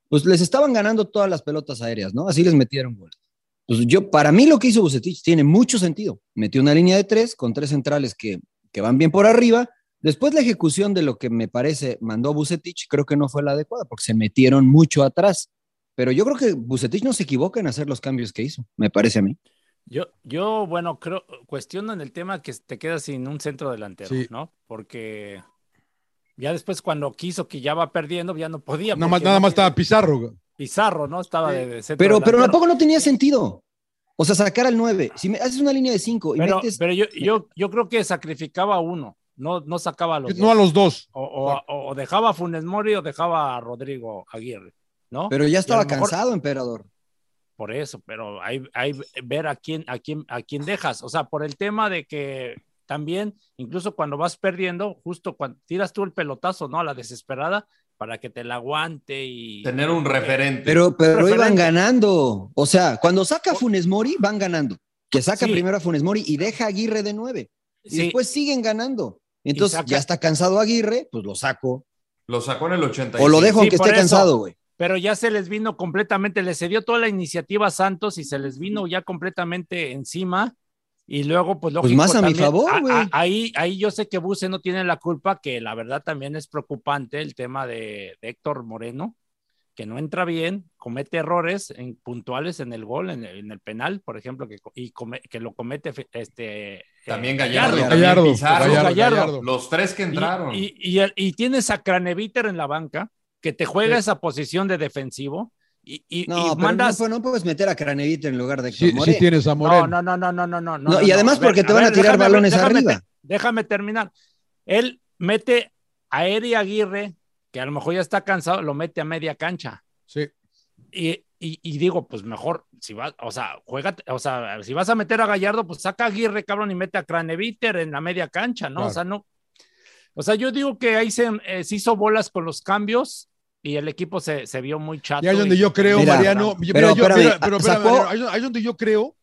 Pues les estaban ganando todas las pelotas aéreas, ¿no? Así les metieron goles. Pues yo, para mí lo que hizo Bucetich tiene mucho sentido. Metió una línea de tres con tres centrales que, que van bien por arriba. Después la ejecución de lo que me parece mandó Bucetich creo que no fue la adecuada porque se metieron mucho atrás. Pero yo creo que Bucetich no se equivoca en hacer los cambios que hizo, me parece a mí. Yo, yo, bueno, creo, cuestiono en el tema que te quedas sin un centro delantero, Sí. ¿no? Porque ya después cuando quiso que ya va perdiendo, ya no podía. Nada más, nada no más estaba Pizarro. Pizarro, ¿no? Estaba de, de centro Pero, pero tampoco no tenía sentido. O sea, sacar al 9. Si me haces una línea de 5 y Pero, metes. pero yo, yo, yo creo que sacrificaba a uno, no, no sacaba a los No a los dos. O, o- o dejaba a Funes Mori o dejaba a Rodrigo Aguirre, ¿no? Pero ya estaba mejor- cansado, emperador. Por eso, pero hay, hay ver a quién, a quién, a quién dejas. O sea, por el tema de que también, incluso cuando vas perdiendo, justo cuando tiras tú el pelotazo, ¿no? A la desesperada, para que te la aguante y. Tener un referente. Pero, pero Referente. iban ganando. O sea, cuando saca a Funes Mori, van ganando. Que saca Sí. primero a Funes Mori y deja a Aguirre de 9. Y Sí. después siguen ganando. Entonces, saca- ya está cansado Aguirre, pues lo saco. Lo sacó en el 85. O lo dejo Sí, aunque esté eso. cansado, güey. Pero ya se les vino completamente, les cedió toda la iniciativa a Santos y se les vino ya completamente encima. Y luego, pues, Pues lógico, más a mi también- favor, a- güey. ahí, ahí yo sé que Buse no tiene la culpa, que la verdad también es preocupante el tema de, de Héctor Moreno, que no entra bien, comete errores en, puntuales en el gol, en el, en el penal, por ejemplo, que, y come- que lo comete este, También eh, Gallardo. Gallardo. también Gallardo, Pizarro. Gallardo, Gallardo. Gallardo. Los tres que entraron. Y, y, y- y tienes a Craneviter en la banca, que te juega Sí. esa posición de defensivo, y, y- No, y pero mandas... no, no puedes meter a Craneviter en lugar de Sí, sí Moreno. tienes a Moreno. No, no, no, no, no, no, no. Y además ver, porque te van a tirar déjame- balones déjame arriba. déjame terminar. Él mete a Eri Aguirre, que a lo mejor ya está cansado, lo mete a media cancha. Sí. Y, y- y digo, pues mejor, si vas, o sea, juega, o sea, si vas a meter a Gallardo, pues saca a Aguirre, cabrón, y mete a Craneviter en la media cancha, ¿no? Claro. O sea, no. O sea, yo digo que ahí se, eh, se hizo bolas con los cambios y el equipo se, se vio muy chato. Y ahí es donde y- yo creo, Mira, Mariano. pero mira, yo- mira, pero espérame, sacó- Mariano, ahí es- donde yo creo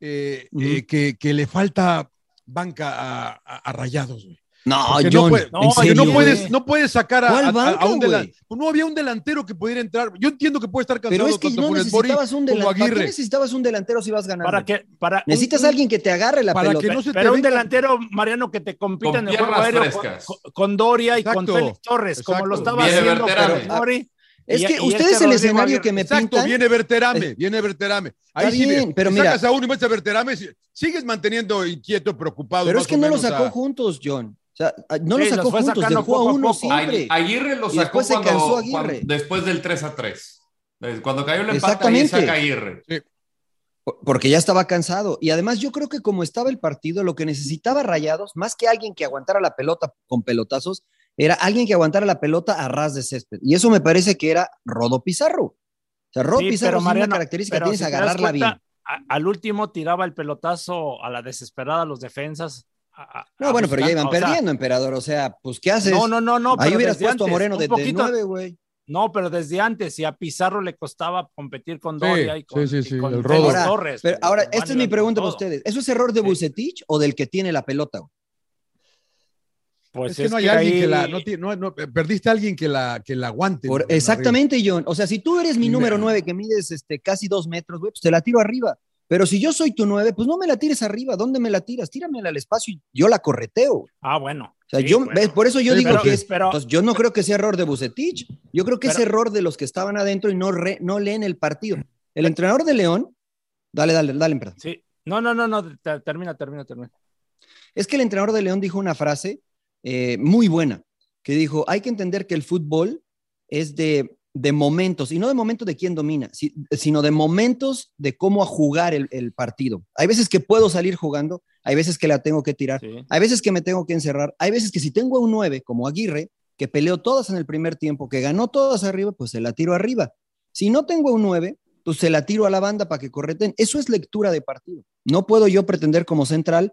eh, eh, que, que le falta banca a, a- a Rayados, güey. No, Porque John, no, puede- no, ¿en porque serio, no puedes, no puedes sacar a, ¿Cuál a- banca, un delantero. No había un delantero que pudiera entrar. Yo entiendo que puede estar cansado Pero es que tanto no necesitabas un delantero. ¿Para qué necesitabas un delantero si vas ganando? Para que, para Necesitas un- a alguien que te agarre la Para pelota. que no se te Pero un venga- delantero, Mariano, que te compita Con en el juego aéreo con, con Doria y con Exacto, Félix Torres, como lo exacto. estaba Viene haciendo Mori. Es que y ustedes este el escenario que me Exacto, pintan. viene Berterame, Eh, viene Berterame. Ahí sí, bien, pero si mira- sacas a uno y metes a Berterame, si- sigues manteniendo inquieto, preocupado. Pero es que no lo sacó a- juntos, John. O sea, no Sí, lo sacó juntos, dejó a poco a uno poco. siempre. Aguirre lo sacó después se cuando, cansó Aguirre. cuando- después del 3 a 3. Cuando cayó el empate, ahí saca Aguirre. Por- Porque ya estaba cansado. Y además yo creo que como estaba el partido, lo que necesitaba Rayados, más que alguien que aguantara la pelota con pelotazos, era alguien que aguantara la pelota a ras de césped. Y eso me parece que era Rodo Pizarro. O sea, Rodo Sí, Pizarro pero es Mariano, una característica, pero tienes si agarrarla cuenta, bien. a- al último tiraba el pelotazo a la desesperada a los defensas. A- No, a bueno, pero ya iban o sea, perdiendo, emperador. O sea, pues, ¿qué haces? No, no, no, no. Ahí hubieras puesto a Moreno de, de poquito- nueve, güey. No, pero desde antes, y a Pizarro le costaba competir con Sí, Doria y con, sí, sí, y sí, con el Félix rodo. Ahora, Torres. Pero ahora, esta es mi pregunta para ustedes. ¿Eso es error de Sí. Bucetich o del que tiene la pelota? güey? Pues es que no hay alguien que la. No, tiene- no- no, perdiste a alguien que la, que la aguante. Por- ¿no? Arriba. exactamente, John. O sea, si tú eres mi número me- nueve que mides este, casi dos metros, güey, pues te la tiro arriba. Pero si yo soy tu nueve, pues no me la tires arriba. ¿Dónde me la tiras? Tíramela al espacio y yo la correteo. Ah, bueno. O sea, sí, yo, bueno. ¿ves? por eso yo Sí, digo pero- que es. pero- entonces, yo no creo que sea error de Bucetich. Yo creo que es error de los que estaban adentro y no, re- no leen el partido. El entrenador de León, dale, dale, dale, perdón. Sí. No, no, no, no. te- Termina, termina, termina. Es que el entrenador de León dijo una frase eh, muy buena, que dijo, hay que entender que el fútbol es de, de momentos, y no de momentos de quién domina, si- sino de momentos de cómo jugar el, el partido. Hay veces que puedo salir jugando, hay veces que la tengo que tirar, Sí. hay veces que me tengo que encerrar, hay veces que si tengo a un 9 como Aguirre, que peleó todas en el primer tiempo, que ganó todas arriba, pues se la tiro arriba. Si no tengo a un 9, pues se la tiro a la banda para que correten. Eso es lectura de partido. No puedo yo pretender como central,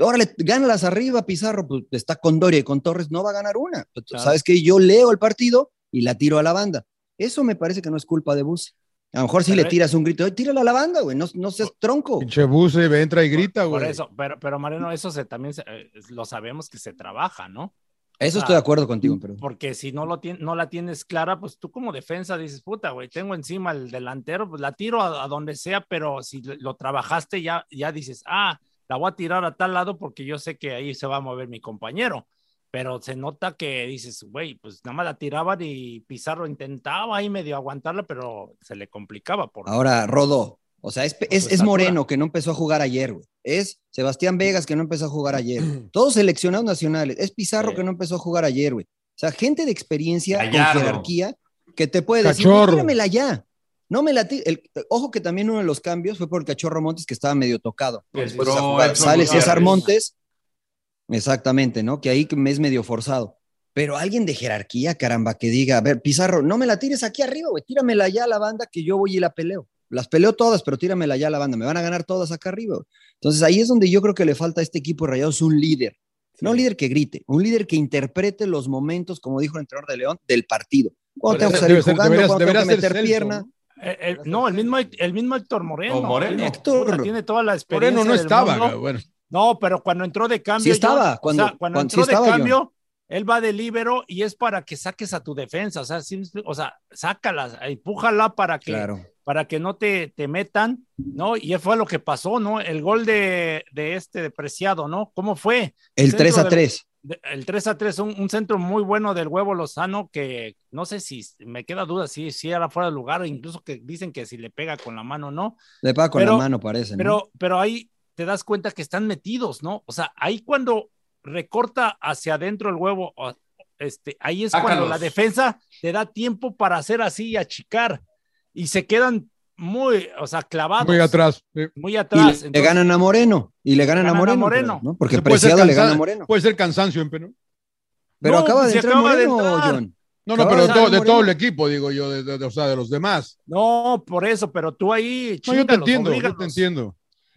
órale, gánalas arriba, Pizarro, pues está con Doria y con Torres, no va a ganar una. Claro. Sabes que yo leo el partido y la tiro a la banda. Eso me parece que no es culpa de Bus. A lo mejor si le tiras un grito, "Oye, tírala a la banda, güey, no, no seas tronco. Pinche Buse entra y grita, Por güey. eso, pero, pero Mariano, eso se, también se- eh, lo sabemos que se trabaja, ¿no? Eso Ah, estoy de acuerdo contigo, pero Porque si no, lo no la tienes clara, pues tú como defensa dices, puta, güey, tengo encima el delantero, pues la tiro a, a donde sea, pero si lo, lo trabajaste ya, ya dices, ah, la voy a tirar a tal lado porque yo sé que ahí se va a mover mi compañero. Pero se nota que dices, güey, pues nada más la tiraban y Pizarro intentaba ahí medio aguantarla, pero se le complicaba. Por, ahora Rodó. O sea, es, es, es. Moreno que no empezó a jugar ayer, güey. Es Sebastián Vegas que no empezó a jugar ayer. Todos seleccionados nacionales. Es Pizarro Sí. que no empezó a jugar ayer, güey. O sea, gente de experiencia Gallardo. con jerarquía que te puede decir, Cachorro. tíramela ya. No me la el- Ojo que también uno de los cambios fue por el cachorro Montes que estaba medio tocado. Después jugar. Edson Sale. César Montes. Exactamente, ¿no? Que ahí me es medio forzado. Pero alguien de jerarquía, caramba, que diga, a ver, Pizarro, no me la tires aquí arriba, güey, tíramela ya a la banda que yo voy y la peleo. Las peleo todas, pero tíramela ya a la banda, me van a ganar todas acá arriba. güey. Entonces ahí es donde yo creo que le falta a este equipo de Rayados un líder. No un líder que grite, un líder que interprete los momentos, como dijo el entrenador de León, del partido. Cuando tengo que salir jugando, cuando tengo que meter Celso, pierna. ¿no? Eh, eh, no, el mismo, el mismo Héctor Moreno. O Moreno. Tiene, Héctor. puta, tiene toda la experiencia. Moreno no del estaba, bueno. No, pero cuando entró de cambio. Sí estaba, cuando- o sea, cuando cuando- sí entró de estaba, cambio, él va de líbero y es para que saques a tu defensa. O sea, sí, o sea, sácala, empújala para que, Claro. para que no te, te metan, ¿no? Y fue lo que pasó, ¿no? El gol de, de este de Preciado, ¿no? ¿Cómo fue? El Centro 3 a del- 3. de- el 3 a 3, un, un centro muy bueno del huevo Lozano que no sé si me queda duda si, si era fuera de lugar, incluso que dicen que si le pega con la mano o no, Le paga con Pero- la mano, parece. ¿no? pero, pero ahí te das cuenta que están metidos, ¿no? O sea, ahí cuando recorta hacia adentro el huevo, este, ahí es cuando la defensa te da tiempo para hacer así y achicar y se quedan muy, o sea, clavados. Muy atrás. sí. Muy Y atrás. le, le Entonces, ganan a Moreno. Y le ganan, ganan a a Moreno. Moreno. pero, ¿no? Porque Puede ser Preciado le gana a Moreno. Puede ser cansancio, Empe, ¿no? Pero No, acaba de entrar acaba de Moreno, entrar. John. No, no, pero todo, de todo el Moreno. equipo, digo yo, de, de- de- o sea, de los demás. No, por eso, pero tú ahí. No, yo te entiendo, yo te entiendo.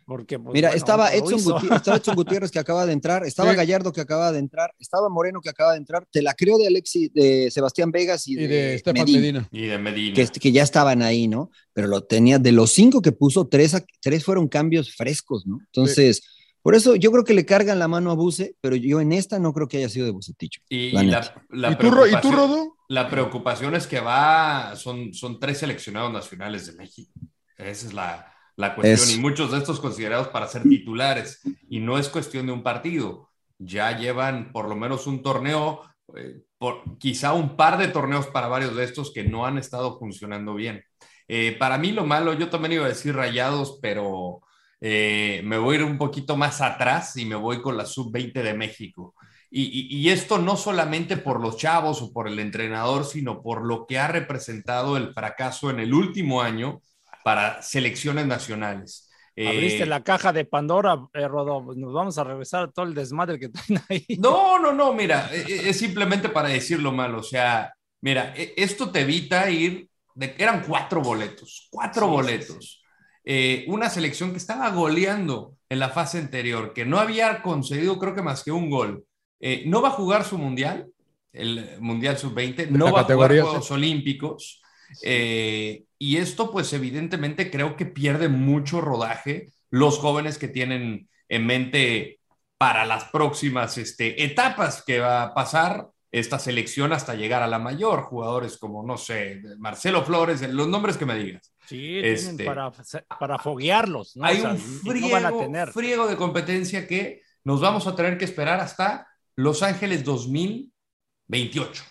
Porque, pues, Mira, bueno, estaba, Edson. Gutiérrez, estaba Edson Gutiérrez que acaba de entrar, estaba Sí. Gallardo que acaba de entrar, estaba Moreno que acaba de entrar, te la creo de Alexi, de Sebastián Vegas y, Y de Estefan Medina, Medina. Y de Medina. Que, que ya estaban ahí, ¿no? Pero lo tenía, de los cinco que puso, tres, a- tres fueron cambios frescos, ¿no? Entonces, por eso yo creo que le cargan la mano a Buse, pero yo en esta no creo que haya sido de Bucetich. Y, La y neta. la, la ¿Y tú, Ro- ¿Y tú, preocupación- Rodo? La preocupación es que va, son, son tres seleccionados nacionales de México. Esa es la, la cuestión. Es- Y muchos de estos considerados para ser titulares. Y no es cuestión de un partido. Ya llevan por lo menos un torneo, eh, por, quizá un par de torneos para varios de estos que no han estado funcionando bien. Eh, para mí lo malo, yo también iba a decir rayados, pero eh, me voy a ir un poquito más atrás y me voy con la sub-20 de México. Y, y- y esto no solamente por los chavos o por el entrenador, sino por lo que ha representado el fracaso en el último año para selecciones nacionales. Eh, Abriste la caja de Pandora, eh, Rodó. Nos vamos a regresar a todo el desmadre que traen ahí. No, no, no, mira, e- e- es simplemente para decirlo mal, o sea, mira, e- esto te evita ir, de, eran cuatro boletos, cuatro Sí, sí, boletos. Eh, una selección que estaba goleando en la fase anterior, que no había concedido creo que más que un gol. Eh, no va a jugar su mundial, el Mundial Sub-20, no La va a jugar Juegos Olímpicos. eh, y esto pues evidentemente creo que pierde mucho rodaje los jóvenes que tienen en mente para las próximas este, etapas que va a pasar esta selección hasta llegar a la mayor. Jugadores como, no sé, Marcelo Flores, los nombres que me digas. Sí, Este, para, para foguearlos. ¿no? Hay O sea, un friego, no van a tener. friego de competencia que nos vamos a tener que esperar hasta Los Ángeles 2028.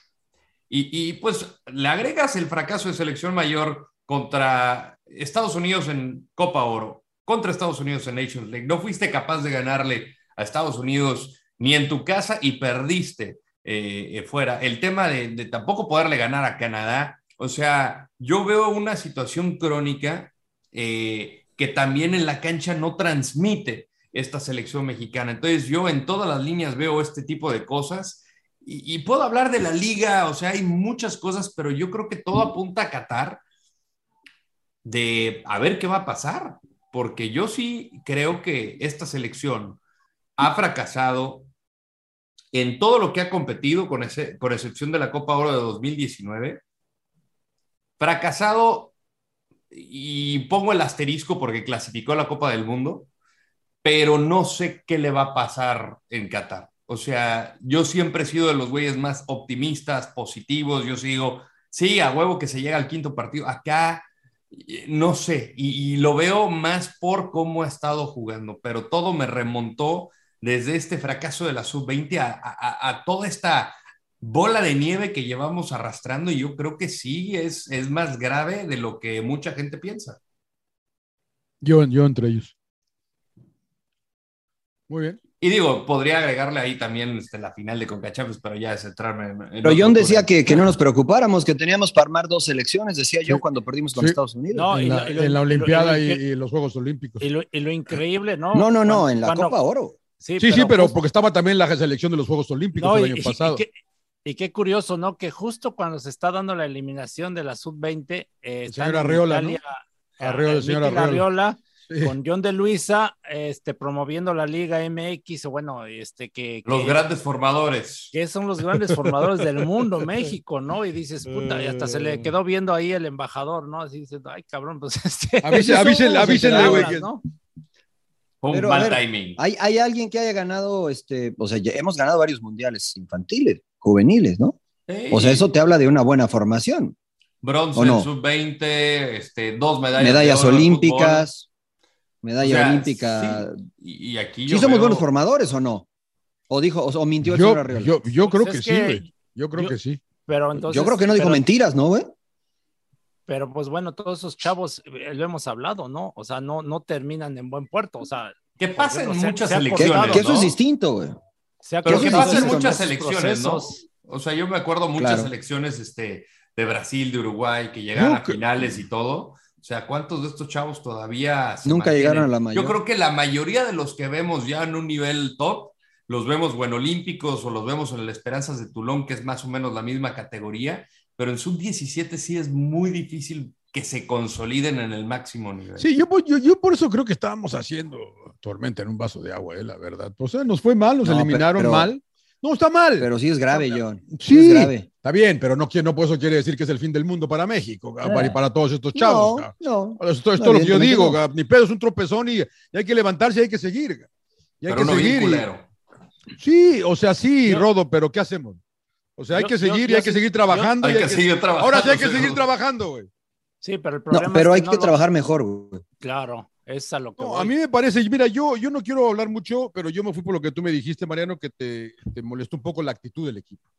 Y, y, pues le agregas el fracaso de selección mayor contra Estados Unidos en Copa Oro, contra Estados Unidos en Nations League. No fuiste capaz de ganarle a Estados Unidos ni en tu casa y perdiste eh, eh, fuera. El tema de, de tampoco poderle ganar a Canadá O sea, yo veo una situación crónica eh, que también en la cancha no transmite esta selección mexicana. Entonces yo en todas las líneas veo este tipo de cosas y, y puedo hablar de la liga, o sea, hay muchas cosas, pero yo creo que todo apunta a Qatar de a ver qué va a pasar, porque yo sí creo que esta selección ha fracasado en todo lo que ha competido, con, ese, con excepción de la Copa Oro de 2019. Fracasado, y pongo el asterisco porque clasificó a la Copa del Mundo, pero no sé qué le va a pasar en Qatar. O sea, yo siempre he sido de los güeyes más optimistas, positivos. Yo sigo, sí, a huevo que se llega al quinto partido. Acá, no sé, y, y, lo veo más por cómo ha estado jugando, pero todo me remontó desde este fracaso de la sub-20 a, a, a, toda esta bola de nieve que llevamos arrastrando y yo creo que sí es, es más grave de lo que mucha gente piensa. Yo, yo entre ellos. Muy bien. Y digo, podría agregarle ahí también este, la final de Concachafes, pero ya es centrarme en. Pero John decía que, que, no nos preocupáramos, que teníamos para armar dos selecciones, decía yo, sí. cuando perdimos con sí. Estados Unidos. No, en, la, lo, en, la, Olimpiada y, y, los Juegos Olímpicos. Y lo, y lo, increíble, ¿no? No, no, no, en la cuando, Copa Oro. Sí, sí, pero, sí, pero pues, porque estaba también la selección de los Juegos Olímpicos no, el año pasado. Qué, y qué curioso, ¿no? Que justo cuando se está dando la eliminación de la sub-20, eh, señor Arreola, Italia, Sí. con John de Luisa, este, promoviendo la Liga MX, o bueno, este, que, Los que, grandes formadores. Que son los grandes formadores del mundo, México, ¿no? Y dices, puta, y hasta se le quedó viendo ahí el embajador, ¿no? Así diciendo, ay, cabrón, pues este. Avísenle, avísenle, güey. Que... ¿no? Un Pero, mal ver, timing. Hay, hay alguien que haya ganado, este, o sea, ya hemos ganado varios mundiales infantiles, juveniles, ¿no? Sí. O sea, eso te habla de una buena formación. Bronce ¿O no? en sub-20, este, dos medallas. Medallas de oro en olímpicas, medalla O sea, olímpica. sí, Y, aquí ¿Sí somos veo- buenos formadores o no? ¿O dijo, o, o mintió el Yo, señor yo, yo creo Pues que sí, güey. Yo creo yo- que sí. Pero entonces. yo creo que no dijo pero- mentiras, ¿no, güey? Pero pues bueno, todos esos chavos, eh, lo hemos hablado, ¿no? O sea, no, no terminan en buen puerto. O sea, Que pasa en Porque, o sea, muchas se ha Que, selecciones. apostado, que eso ¿no? es distinto, güey. Pero que es pasa en distinto, muchas ¿no? selecciones, ¿no? O sea, yo me acuerdo muchas Claro. selecciones este, de Brasil, de Uruguay, que llegaron Yo a finales y todo. O sea, ¿cuántos de estos chavos todavía se Nunca mantienen? llegaron a la mayor. Yo creo que la mayoría de los que vemos ya en un nivel top, los vemos o en Olímpicos o los vemos en el Esperanzas de Tulón, que es más o menos la misma categoría, pero en sub-17 sí es muy difícil que se consoliden en el máximo nivel. Sí, yo, yo, yo por eso creo que estábamos haciendo tormenta en un vaso de agua, eh, la verdad. O sea, nos fue mal, nos No, eliminaron pero- mal. No, está mal. Pero sí es grave, John. sí, es grave. está bien, pero no, no por eso quiere decir que es el fin del mundo para México Eh. para, y para todos estos chavos. No, no. Esto es No, lo que yo digo, no. ni pedo, es un tropezón y, y hay que levantarse y hay que seguir. Y hay pero que seguir. y-. Sí, o sea, sí, Rodo, pero ¿qué hacemos? O sea, hay Yo- que yo- seguir y hay que seguir trabajando. Hay y que seguir trabajando. Ahora sí hay que seguir trabajando, güey. Sí, pero el No, problema pero es hay no que lo- trabajar mejor, güey. Claro, es a lo que No, voy. a mí me parece, mira, yo, yo no quiero hablar mucho, pero yo me fui por lo que tú me dijiste, Mariano, que te, te molestó un poco la actitud del equipo.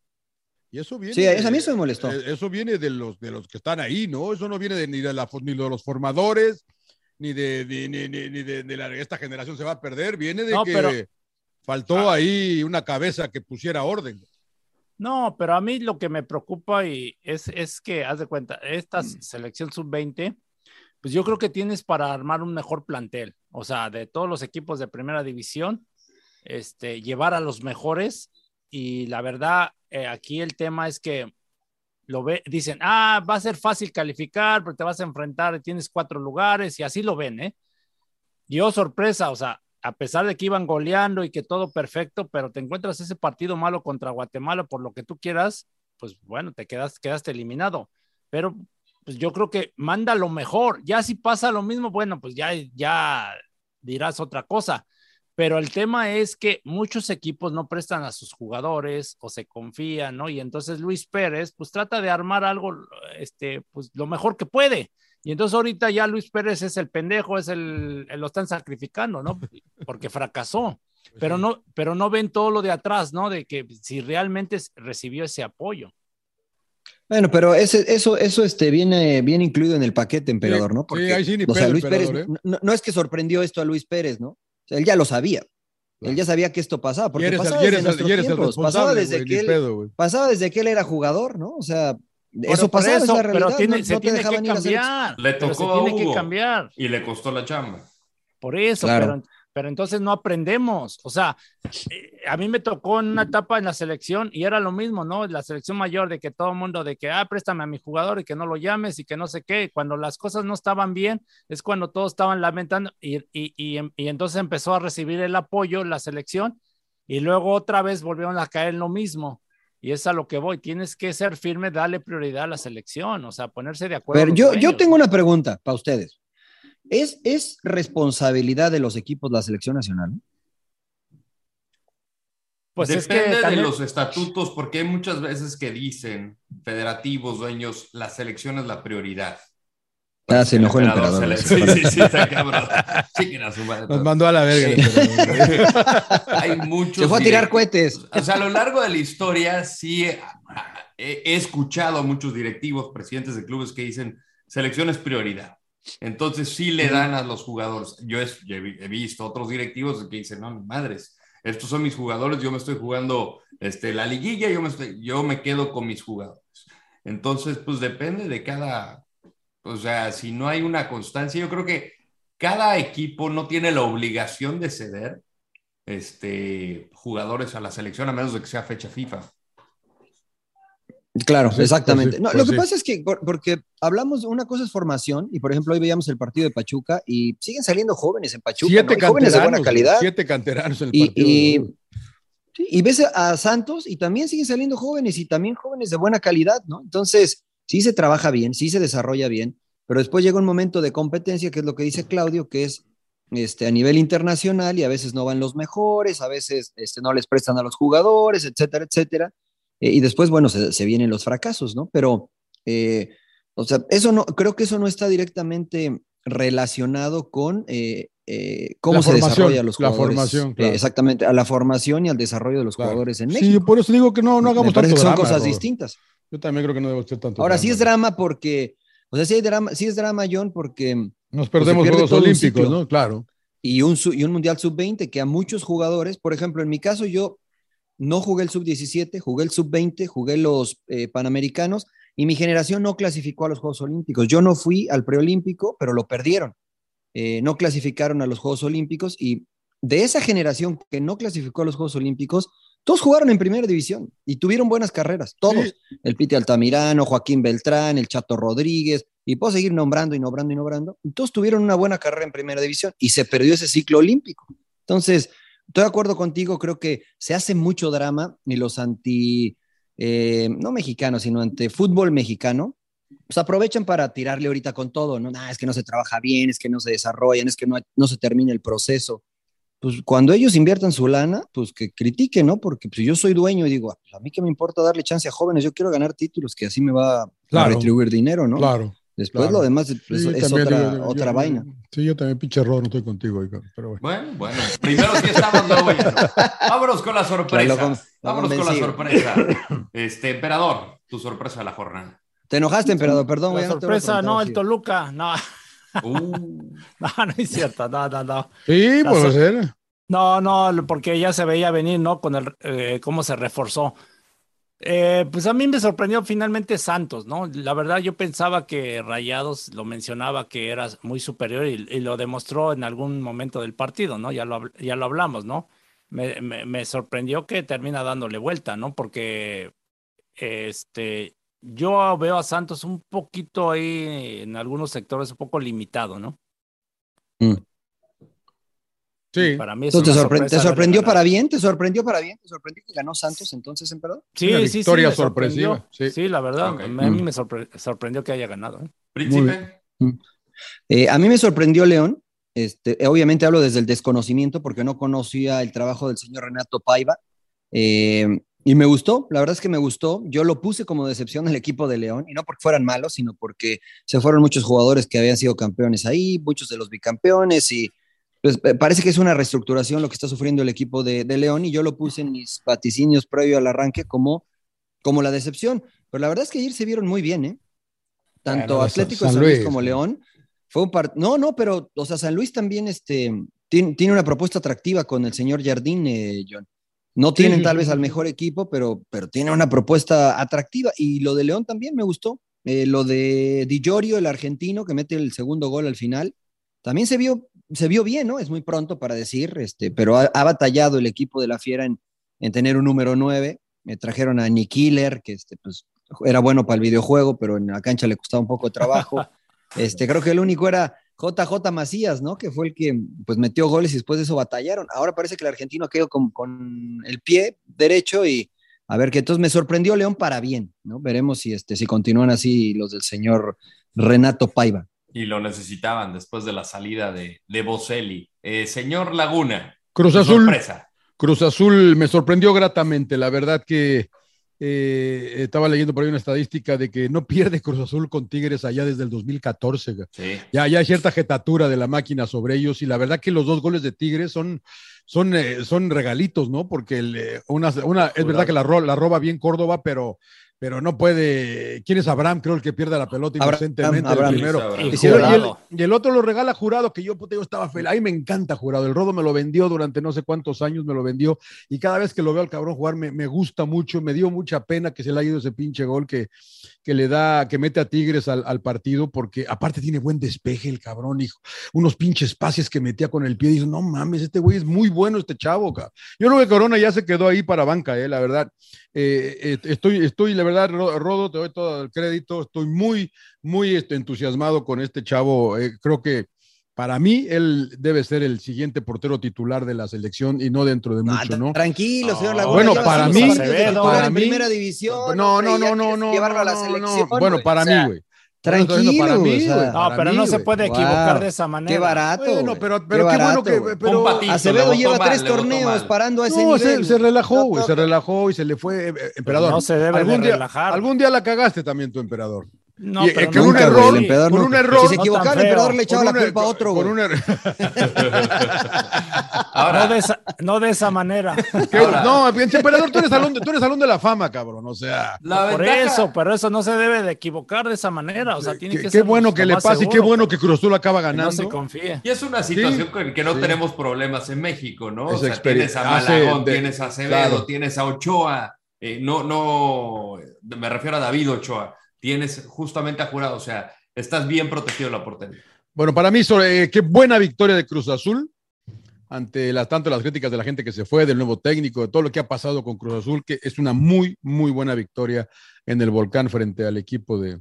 Y eso viene. Sí, eso a mí eso me molestó. eh, Eso viene de los, de los que están ahí, ¿no? Eso no viene de, ni, de la, ni de los formadores, ni de, de- ni, ni- ni de, de la, esta generación se va a perder. Viene de No, que pero- faltó Ah. ahí una cabeza que pusiera orden. No, pero a mí lo que me preocupa y es, es que, haz de cuenta, esta selección sub-20, pues yo creo que tienes para armar un mejor plantel. O sea, de todos los equipos de primera división, este, llevar a los mejores. Y la verdad, eh, aquí el tema es que lo ve, dicen, ah, va a ser fácil calificar, pero te vas a enfrentar, tienes cuatro lugares, y así lo ven, ¿eh? Yo sorpresa, o sea, a pesar de que iban goleando y que todo perfecto, pero te encuentras ese partido malo contra Guatemala por lo que tú quieras, pues bueno, te quedas, quedaste eliminado. Pero pues yo creo que manda lo mejor. Ya si pasa lo mismo, bueno, pues ya, ya dirás otra cosa. Pero el tema es que muchos equipos no prestan a sus jugadores o se confían, ¿no? Y entonces Luis Pérez, pues trata de armar algo, este, pues lo mejor que puede. Y entonces ahorita ya Luis Pérez es el pendejo, es el, lo están sacrificando, ¿no? Porque fracasó. Pero no, pero no ven todo lo de atrás, ¿no? De que si realmente recibió ese apoyo. Bueno, pero ese, eso, eso este, viene, viene incluido en el paquete, emperador, ¿no? sí, ahí sí ni o sea, Luis Pérez, ¿eh? no, no es que sorprendió esto a Luis Pérez, ¿no? O sea, él ya lo sabía. Él ya sabía que esto pasaba, Y porque eres, pasaba el, y desde eres, eres tiempos, pasaba desde, que él, pedo, güey. pasaba desde que él era jugador, ¿no? O sea, eso pasaba, es eso, la realidad. pero tiene- no- se no te tiene que dejaban ir a hacer eso. cambiar. Le se tocó a tiene que Hugo cambiar. y le costó la chamba. Por eso, Claro. pero, pero entonces no aprendemos. O sea, eh, a mí me tocó en una etapa en la selección y era lo mismo, ¿no? La selección mayor de que todo el mundo, de que, ah, préstame a mi jugador y que no lo llames y que no sé qué. Cuando las cosas no estaban bien, es cuando todos estaban lamentando y, y, y, y entonces empezó a recibir el apoyo la selección y luego otra vez volvieron a caer en lo mismo. Y es a lo que voy. Tienes que ser firme, darle prioridad a la selección, o sea, ponerse de acuerdo. Pero yo, yo tengo una pregunta para ustedes. ¿Es, ¿Es responsabilidad de los equipos la selección nacional? Pues es Depende que también- de los estatutos, porque hay muchas veces que dicen federativos, dueños, la selección es la prioridad. Ah, se enojó el emperador le- Sí, sí, sí, está cabrón. Chiquen a su madre. Nos mandó a la verga. el. Hay muchos. Se fue a tirar direct- cohetes. O sea, a lo largo de la historia, sí he, he escuchado a muchos directivos, presidentes de clubes que dicen selección es prioridad. Entonces sí le dan a los jugadores. Yo, he visto otros directivos que dicen, no, madres, estos son mis jugadores, yo me estoy jugando este, la liguilla, yo me, estoy- yo me quedo con mis jugadores. Entonces, pues depende de cada, o sea, si no hay una constancia, yo creo que cada equipo no tiene la obligación de ceder este, jugadores a la selección a menos de que sea fecha FIFA. Claro, Sí, exactamente. pues sí, No, pues lo que sí. pasa es que, por- porque hablamos, una cosa es formación, y por ejemplo, hoy veíamos el partido de Pachuca y siguen saliendo jóvenes en Pachuca, Siete jóvenes de buena calidad. Siete canteranos en el Y, partido. y ves a Santos y también siguen saliendo jóvenes y también jóvenes de buena calidad, ¿no? Entonces, sí se trabaja bien, sí se desarrolla bien, pero después llega un momento de competencia, que es lo que dice Claudio, que es este, a nivel internacional y a veces no van los mejores, a veces este, no les prestan a los jugadores, etcétera, etcétera. Eh, y después, bueno, se, se vienen los fracasos, ¿no? Pero, eh, o sea, eso no, creo que eso no está directamente relacionado con eh, cómo La se formación, desarrolla los la jugadores. formación, Eh, claro. exactamente, a la formación y al desarrollo de los Claro. jugadores en Sí, México. por eso digo que no, no hagamos Me tanto que son drama, cosas distintas. Yo también creo que no debe ser tanto Ahora sí es drama porque, o sea, sí, hay drama, sí es drama, John, porque Nos pues, perdemos pierde Juegos Olímpicos. ¿no? Claro. y un, y un Mundial Sub-20 que a muchos jugadores, por ejemplo, en mi caso yo no jugué el Sub-17, jugué el Sub-20, jugué los eh, Panamericanos y mi generación no clasificó a los Juegos Olímpicos. Yo no fui al preolímpico, pero lo perdieron. Eh, no clasificaron a los Juegos Olímpicos y de esa generación que no clasificó a los Juegos Olímpicos, todos jugaron en primera división y tuvieron buenas carreras, todos. El Pite Altamirano, Joaquín Beltrán, el Chato Rodríguez, y puedo seguir nombrando y nombrando y nombrando. Todos tuvieron una buena carrera en primera división y se perdió ese ciclo olímpico. Entonces, estoy de acuerdo contigo, creo que se hace mucho drama y los anti, eh, no mexicanos, sino ante fútbol mexicano, pues aprovechan para tirarle ahorita con todo, ¿no? "Ah, es que no se trabaja bien, es que no se desarrollan, es que no, no se termina el proceso. Pues cuando ellos inviertan su lana, pues que critiquen, ¿no? Porque pues, yo soy dueño y digo, "Ah, pues, a mí que me importa darle chance a jóvenes, yo quiero ganar títulos, que así me va a Claro. retribuir dinero, ¿no? Claro. Después claro. lo demás es, Sí, es también otra, yo- yo- otra yo- vaina. Sí, yo también, pinche error, no estoy contigo, oiga, pero bueno. Bueno, bueno, primero sí estamos, luego ya no. Vámonos con la sorpresa. Lo con- lo Vámonos con la sorpresa. Este, emperador, tu sorpresa de la jornada. Te enojaste, emperador, perdón. La sorpresa, no, el Toluca, no. Uh, No, no es cierto, no, no, no. Sí, La puede ser. No, no, porque ya se veía venir, ¿no? Con el eh, cómo se reforzó. Eh, pues a mí me sorprendió finalmente Santos, ¿no? La verdad yo pensaba que Rayados lo mencionaba que era muy superior y, lo demostró en algún momento del partido, ¿no? Ya lo, ya lo hablamos, ¿no? Me, me- sorprendió que termina dándole vuelta, ¿no? Porque este, yo veo a Santos un poquito ahí en algunos sectores un poco limitado, ¿no? Sí. Para mí es Entonces, ¿te, una sorpre- sorpresa te haberle sorprendió para bien? ¿Te sorprendió para bien? ¿Te sorprendió que ganó Santos entonces, emperador? Sí, Una sí, sí, victoria me sorprendió. sorpresiva, sí. Sí, la verdad, a mí me sorpre- sorprendió que haya ganado. ¿eh? príncipe. Eh, a mí me sorprendió León. Este, obviamente hablo desde el desconocimiento porque no conocía el trabajo del señor Renato Paiva. Eh, y me gustó, la verdad es que me gustó. Yo lo puse como decepción al equipo de León, y no porque fueran malos, sino porque se fueron muchos jugadores que habían sido campeones ahí, muchos de los bicampeones, y pues eh, parece que es una reestructuración lo que está sufriendo el equipo de, de León, y yo lo puse en mis vaticinios previo al arranque como, como la decepción. Pero la verdad es que ayer se vieron muy bien, ¿eh? Tanto Bueno, Atlético San de San Luis Luis, como. León. Fue un part... No, no, pero, o sea, San Luis también este, tiene, tiene una propuesta atractiva con el señor Jardín, eh, John. No tienen sí, tal vez al mejor equipo, pero, pero tiene una propuesta atractiva. Y lo de León también me gustó. Eh, lo de Di Giorgio, el argentino, que mete el segundo gol al final, también se vio, se vio bien, ¿no? Es muy pronto para decir, este, pero ha, ha batallado el equipo de la Fiera en, en tener un número 9. Me trajeron a Nick Killer, que este, pues, era bueno para el videojuego, pero en la cancha le costaba un poco de trabajo. Este, creo que el único era JJ Macías, ¿no? Que fue el que pues metió goles y después de eso batallaron. Ahora parece que el argentino ha quedado con, con el pie derecho y a ver que entonces me sorprendió León para bien, ¿no? Veremos si este si continúan así los del señor Renato Paiva. Y lo necesitaban después de la salida de, de Boselli. Eh, señor Laguna. Cruz Azul. sorpresa. Cruz Azul me sorprendió gratamente. La verdad que eh, estaba leyendo por ahí una estadística de que no pierde Cruz Azul con Tigres allá desde el 2014. güey. Sí. Ya, ya hay cierta jetatura de la máquina sobre ellos y la verdad que los dos goles de Tigres son, son, eh, son regalitos, ¿no? Porque el, eh, una, una- es verdad que la, ro- la roba bien Córdoba, pero, pero no puede. ¿Quién es Abraham? Creo el que pierde la pelota Abraham, inocentemente. Abraham. el primero. Abraham. Y el, y el- Jurado. y el otro lo regala jurado, que yo, puta, yo estaba feliz. Ahí me encanta jurado. El Rodo me lo vendió durante no sé cuántos años, me lo vendió. Y cada vez que lo veo al cabrón jugar, me, me gusta mucho. Me dio mucha pena que se le haya ido ese pinche gol que, que le da, que mete a Tigres al, al partido, porque aparte tiene buen despeje el cabrón, hijo. Unos pinches pases que metía con el pie. Dice, no mames, este güey es muy bueno, este chavo, cabrón. Yo creo que Corona ya se quedó ahí para banca, eh, la verdad. Eh, eh, estoy, estoy, la verdad, Ro- Rodo, te doy todo el crédito. Estoy muy, muy este, entusiasmado con este chavo. Eh, creo que para mí él debe ser el siguiente portero titular de la selección y no dentro de Ah, mucho, ¿no? Tranquilo, señor Laguna. bueno, para mí- para mí- primera división. No, no, no, no, no. Llevarlo a la selección. Bueno, para mí, güey. Tranquilo, Para mí, o sea. No, para pero mí, no se puede equivocar Wow, de esa manera. Qué barato. Bueno, pero, Qué pero qué, barato, bueno que. Pero, patito. Acevedo lleva mal, tres torneos parando a ese No, nivel. se, se relajó, güey, no, se relajó y se le fue, eh, eh, emperador. no se debe de algún día, relajar. Algún día la cagaste también tu emperador. No, Y, eh, pero que no un güey, error, el emperador con no. un error- Si se No equivocaba, tan el emperador le echaba la culpa a otro, con güey. un Ahora, No de, esa, no de esa manera. No, emperador, tú eres, salón de, tú eres salón de la fama, cabrón. O sea, la Por ventaja- eso, pero eso no se debe de equivocar de esa manera. O sea, tiene qué, que qué ser bueno que le pase y qué bueno que Cruz Azul acaba que No se ganando. confíe. Y es una situación Sí, con que no sí. tenemos problemas en México, ¿no? O Esa sea, experiencia. tienes a Malagón, de- tienes a Acevedo, claro. tienes a Ochoa, eh, no, no, me refiero a David Ochoa, tienes justamente a Jurado, o sea, estás bien protegido en la portería. Bueno, para mí, sobre, eh, qué buena victoria de Cruz Azul ante las, tanto las críticas de la gente que se fue, del nuevo técnico, de todo lo que ha pasado con Cruz Azul, que es una muy, muy buena victoria en el volcán frente al equipo de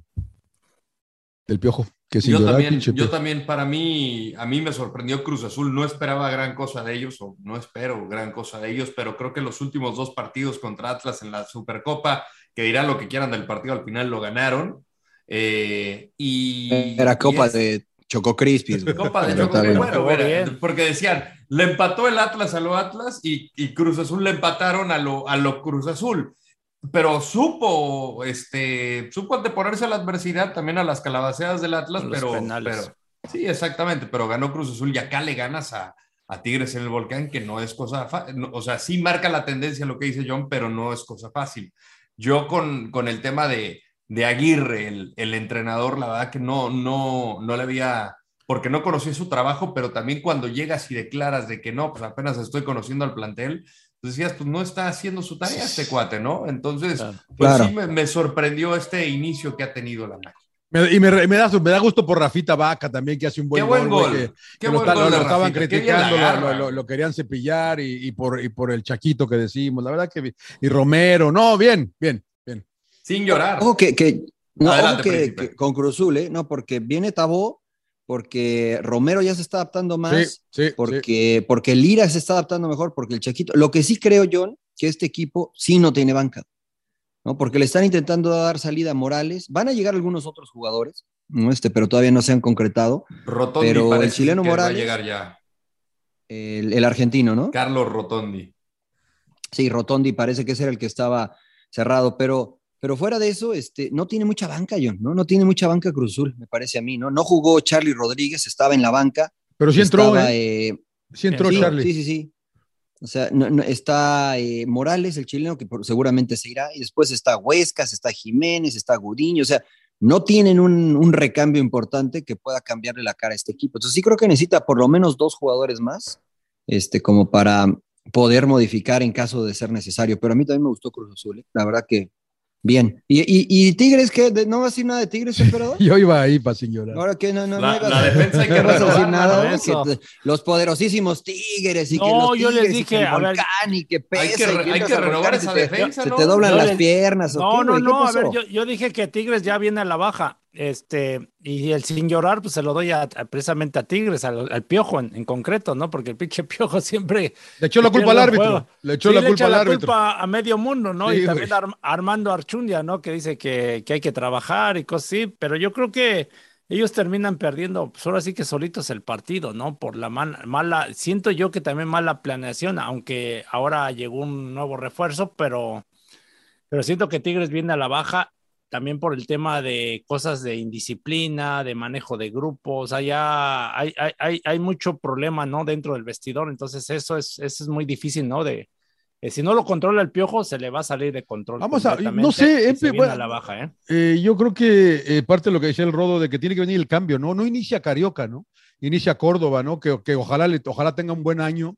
del Piojo. Que Yo también, yo también, para mí, a mí me sorprendió Cruz Azul, no esperaba gran cosa de ellos, o no espero gran cosa de ellos, pero creo que los últimos dos partidos contra Atlas en la Supercopa, que dirán lo que quieran del partido, al final lo ganaron. Eh, y, Era y Copa es- de Choco Crispis. Copa de Choco, bueno, era- porque decían, le empató el Atlas a lo Atlas y, y Cruz Azul le empataron a lo, a lo Cruz Azul. Pero supo, este, supo anteponerse a la adversidad también a las calabaceadas del Atlas, pero, pero sí, exactamente, pero ganó Cruz Azul y acá le ganas a, a Tigres en el Volcán, que no es cosa fácil, o sea, sí marca la tendencia lo que dice John, pero no es cosa fácil. Yo con, con el tema de, de Aguirre, el, el entrenador, la verdad que no, no, no le había, porque no conocía su trabajo, pero también cuando llegas y declaras de que no, pues apenas estoy conociendo al plantel, pues decías, pues no está haciendo su tarea este cuate, ¿no? Entonces, Claro. pues Claro. sí me, me sorprendió este inicio que ha tenido la máquina. Me- y me, me da, me da gusto por Rafita Vaca también, que hace un buen Qué buen güey, gol. que- Qué que lo, buen está- gol lo- lo estaban criticando, lo, lo- lo- lo querían cepillar y, y por, y por el chaquito que decimos. La verdad que. Y Romero, no, bien, bien, bien. Sin llorar. Ojo que, que, no, Adelante, ojo que, que con Cruzul, ¿eh? No, porque viene Tabó, porque Romero ya se está adaptando más, Sí, sí, sí. porque, porque Lira se está adaptando mejor, porque el Chaquito. Lo que sí creo, John, que este equipo sí no tiene banca, ¿no? Porque le están intentando dar salida a Morales. Van a llegar algunos otros jugadores, ¿no? Este, pero todavía no se han concretado. Rotondi pero el chileno que va a Morales- llegar ya. El, el argentino, ¿no? Carlos Rotondi. Sí, Rotondi parece que ese era el que estaba cerrado, pero, pero fuera de eso, este, no tiene mucha banca, John, ¿no? No tiene mucha banca Cruzul, me parece a mí, ¿no? No jugó Charlie Rodríguez, estaba en la banca. Pero sí entró, estaba, ¿eh? eh, Sí entró sí, Charlie. Sí, sí, sí. O sea, no- está eh, Morales, el chileno, que por- seguramente se irá, y después está Huescas, está Jiménez, está Gudiño, o sea, no tienen un, un recambio importante que pueda cambiarle la cara a este equipo. Entonces sí creo que necesita por lo menos dos jugadores más, este, como para, poder modificar en caso de ser necesario. Pero a mí también me gustó Cruz Azul, ¿eh? la verdad que bien. ¿Y, y, y Tigres qué? ¿De- ¿No va a decir nada de Tigres, emperador? Yo iba ahí para sin llorar. Ahora que no, no, La- no la a- defensa hay que no vas a decir nada, ¿no? ¿no? Eso. Que los poderosísimos Tigres y que No, los yo les Tigres y dije, que el a ver, volcán y que pesa hay que y re- hay que renovar esa se te- defensa, Se ¿no? te doblan Yo las les- piernas. ¿o No, qué, no, no, a ver, yo, yo dije que Tigres ya viene a la baja, este, y el sin llorar, pues se lo doy a, a- precisamente a Tigres, al, al Piojo en, en concreto, ¿no? Porque el pinche Piojo siempre... Le echó la culpa al árbitro. Le echó Sí, la le culpa al la árbitro. culpa a medio mundo, ¿no? Sí, y también. Arm- Armando Archundia, ¿no? Que dice que, que hay que trabajar y cosas así, pero yo creo que ellos terminan perdiendo, pues ahora sí que solitos el partido, ¿no? Por la man- mala, siento yo que también mala planeación, aunque ahora llegó un nuevo refuerzo, pero, pero siento que Tigres viene a la baja también por el tema de cosas de indisciplina, de manejo de grupos, allá hay, hay, hay, hay mucho problema, ¿no? Dentro del vestidor, entonces eso es, eso es muy difícil, ¿no? De, eh, si no lo controla el piojo, se le va a salir de control. Vamos a- no sé, Epe, bueno, a la baja, ¿eh? Eh, yo creo que eh, parte de lo que decía el Rodo de que tiene que venir el cambio, ¿no? No inicia Carioca, ¿no? Inicia Córdoba, ¿no? Que, que ojalá, le, ojalá tenga un buen año.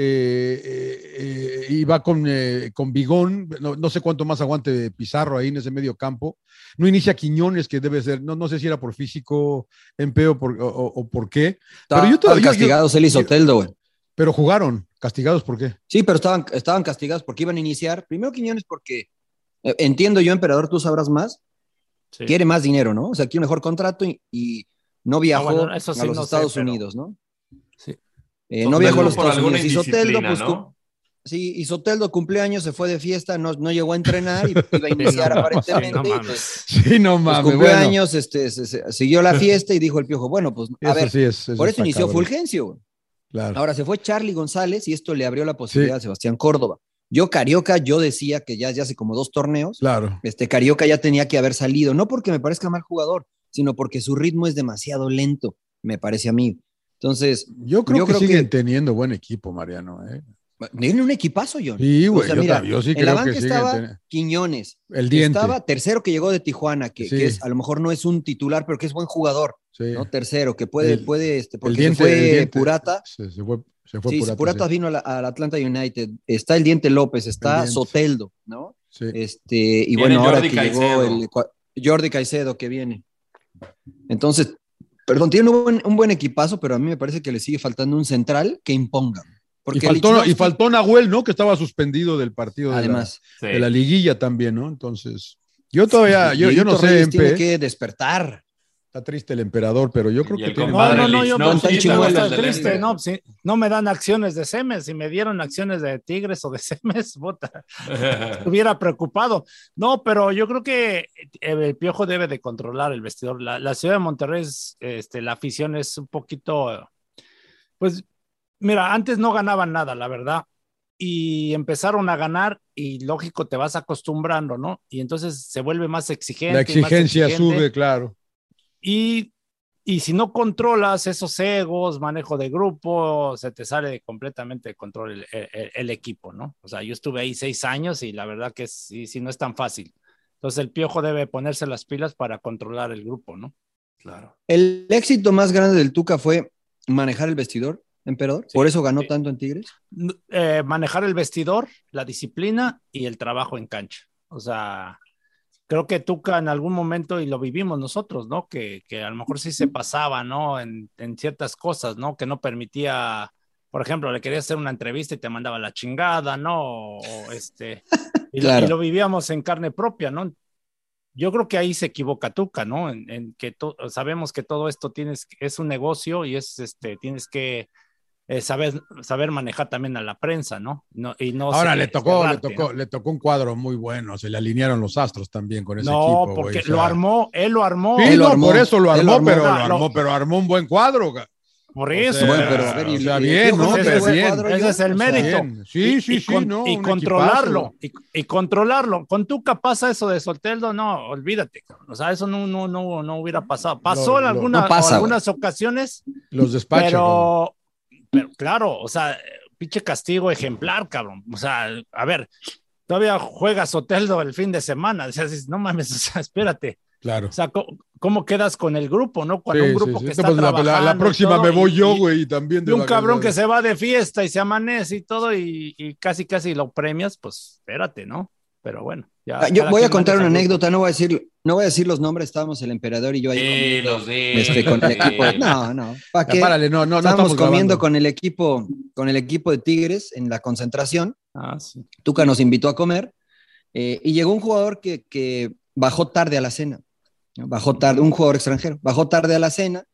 Eh, eh, y va con, eh, con Bigón, no, no sé cuánto más aguante Pizarro ahí en ese medio campo. No inicia Quiñones, que debe ser, no, no sé si era por físico, empeo por, o, o- o por qué. Pero yo castigados él y Soteldo, güey. Pero jugaron, castigados, ¿por qué? Sí, pero estaban, estaban castigados porque iban a iniciar. Primero Quiñones porque, eh, entiendo yo, emperador, tú sabrás más, Sí. quiere más dinero, ¿no? O sea, quiere un mejor contrato y, y no viajó Ah, bueno, eso sí a los no sé, Estados pero- Unidos, ¿no? Sí. Eh, no viajó a los Estados Unidos. Y Soteldo, indisciplina, pues, ¿no? sí, y Soteldo cumpleaños, se fue de fiesta, no, no llegó a entrenar y iba a iniciar aparentemente. sí, no mames. pues, Sí, no pues, mames. cumplió bueno. años, este, se- se- siguió la fiesta y dijo el piojo, bueno, pues a Eso ver, sí es- eso por eso inició cabrón. Fulgencio. Claro. Ahora se fue Charlie González y esto le abrió la posibilidad a Sebastián Córdoba. Yo, Carioca, yo decía que ya, ya hace como dos torneos, Claro. este Carioca ya tenía que haber salido, no porque me parezca mal jugador, sino porque su ritmo es demasiado lento, me parece a mí. Entonces, Yo creo Yo que creo siguen que- teniendo buen equipo, Mariano. ¿eh? tiene un equipazo, John. Sí, O güey. sea, yo, mira, yo sí en la creo banca que siguen estaba teniendo- Quiñones, El diente. estaba tercero que llegó de Tijuana, que, Sí. que es, a lo mejor no es un titular, pero que es buen jugador, Sí. ¿no? Tercero, que puede, El- puede, este, El porque diente, se fue el diente. Purata, Se, se fue, se fue sí, Purata. Purata sí. vino la- al Atlanta United, está el Diente López, está Diente. Soteldo, ¿no? Sí. Este, y Viene bueno, ahora que llegó el Jordi Caicedo que viene. Entonces, perdón, tiene un buen, un buen equipazo, pero a mí me parece que le sigue faltando un central que imponga. Porque y, faltó, Lichnowsky, y faltó Nahuel, ¿no? Que estaba suspendido del partido de, la, además, Sí. de la liguilla también, ¿no? Entonces, yo todavía, yo, yo no sé, tiene Empe, que despertar. Está triste el emperador, pero yo creo que tiene No, no, no, yo triste, Este. no, no me dan acciones de Semes, si me dieron acciones de Tigres o de Semes, bota, estuviera preocupado. No, pero yo creo que eh, el Piojo debe de controlar el vestidor. La, la ciudad de Monterrey, es, este, la afición es un poquito, pues, mira, antes no ganaban nada, la verdad. Y empezaron a ganar y lógico te vas acostumbrando, ¿no? Y entonces se vuelve más exigente. la más exigencia exigente. sube, claro. Y, y si no controlas esos egos, manejo de grupo, se te sale completamente de control el, el- el equipo, ¿no? O sea, yo estuve ahí seis años y la verdad que sí, sí no es tan fácil. Entonces el piojo debe ponerse las pilas para controlar el grupo, ¿no? Claro. El éxito más grande del Tuca fue manejar el vestidor, emperador. Sí, Por eso ganó sí. tanto en Tigres. Eh, manejar el vestidor, la disciplina y el trabajo en cancha. O sea, creo que Tuca en algún momento, y lo vivimos nosotros, ¿no? Que, que a lo mejor sí se pasaba, ¿no? En, en ciertas cosas, ¿no? Que no permitía, por ejemplo, le quería hacer una entrevista y te mandaba la chingada, ¿no? O, este, y, lo- Claro. y lo vivíamos en carne propia, ¿no? Yo creo que ahí se equivoca Tuca, ¿no? En, en que sabemos que todo esto tienes, es un negocio y es, este, tienes que eh, saber, saber manejar también a la prensa, ¿no? no y no Ahora le tocó, le tocó, ¿no? le tocó un cuadro muy bueno, se le alinearon los astros también con ese No, equipo. güey, porque o sea. lo armó, él lo armó. Sí, Él lo no, armó, por eso lo armó, pero lo lo- armó, pero armó un buen cuadro. Por O eso. sea, Bueno, pero o sea, bien, ¿no? ese Pero fue el bien. cuadro Ese ya, es el mérito. bien. Sí, Y- sí, y sí, con- no, y controlarlo, y, y controlarlo. Con Tuca pasa eso de Soteldo, no, olvídate. O sea, eso no, no, no, no hubiera pasado. Pasó Lo- en lo- alguna- no pasa, algunas ocasiones, Los despachos. pero, pero claro, o sea, pinche castigo ejemplar, cabrón. O sea, a ver, todavía juega Soteldo el fin de semana. O sea, dices, no mames, o sea, espérate. Claro. O sea, ¿cómo, cómo quedas con el grupo, no? Cuando un grupo sí, que sí. está Pues la- la- la, trabajando y próxima todo, me voy y- yo, güey, y también de Y un cabrón que se va de fiesta y se amanece y todo y, y casi casi lo premias, pues espérate, ¿no? Pero bueno, ya. Ah, yo voy a contar una anécdota, no voy a decir, no voy a decir los nombres, estábamos el emperador y yo ahí comiendo, Dilos, este, con el equipo. dilos. No, no, ¿para Ya, qué? párale, no, no, no estábamos estamos comiendo grabando. con el equipo, con el equipo de Tigres en la concentración. Ah, sí. Tuca nos invitó a comer eh, y llegó un jugador que, que bajó tarde a la cena. Bajó tarde, un jugador extranjero, bajó tarde a la cena,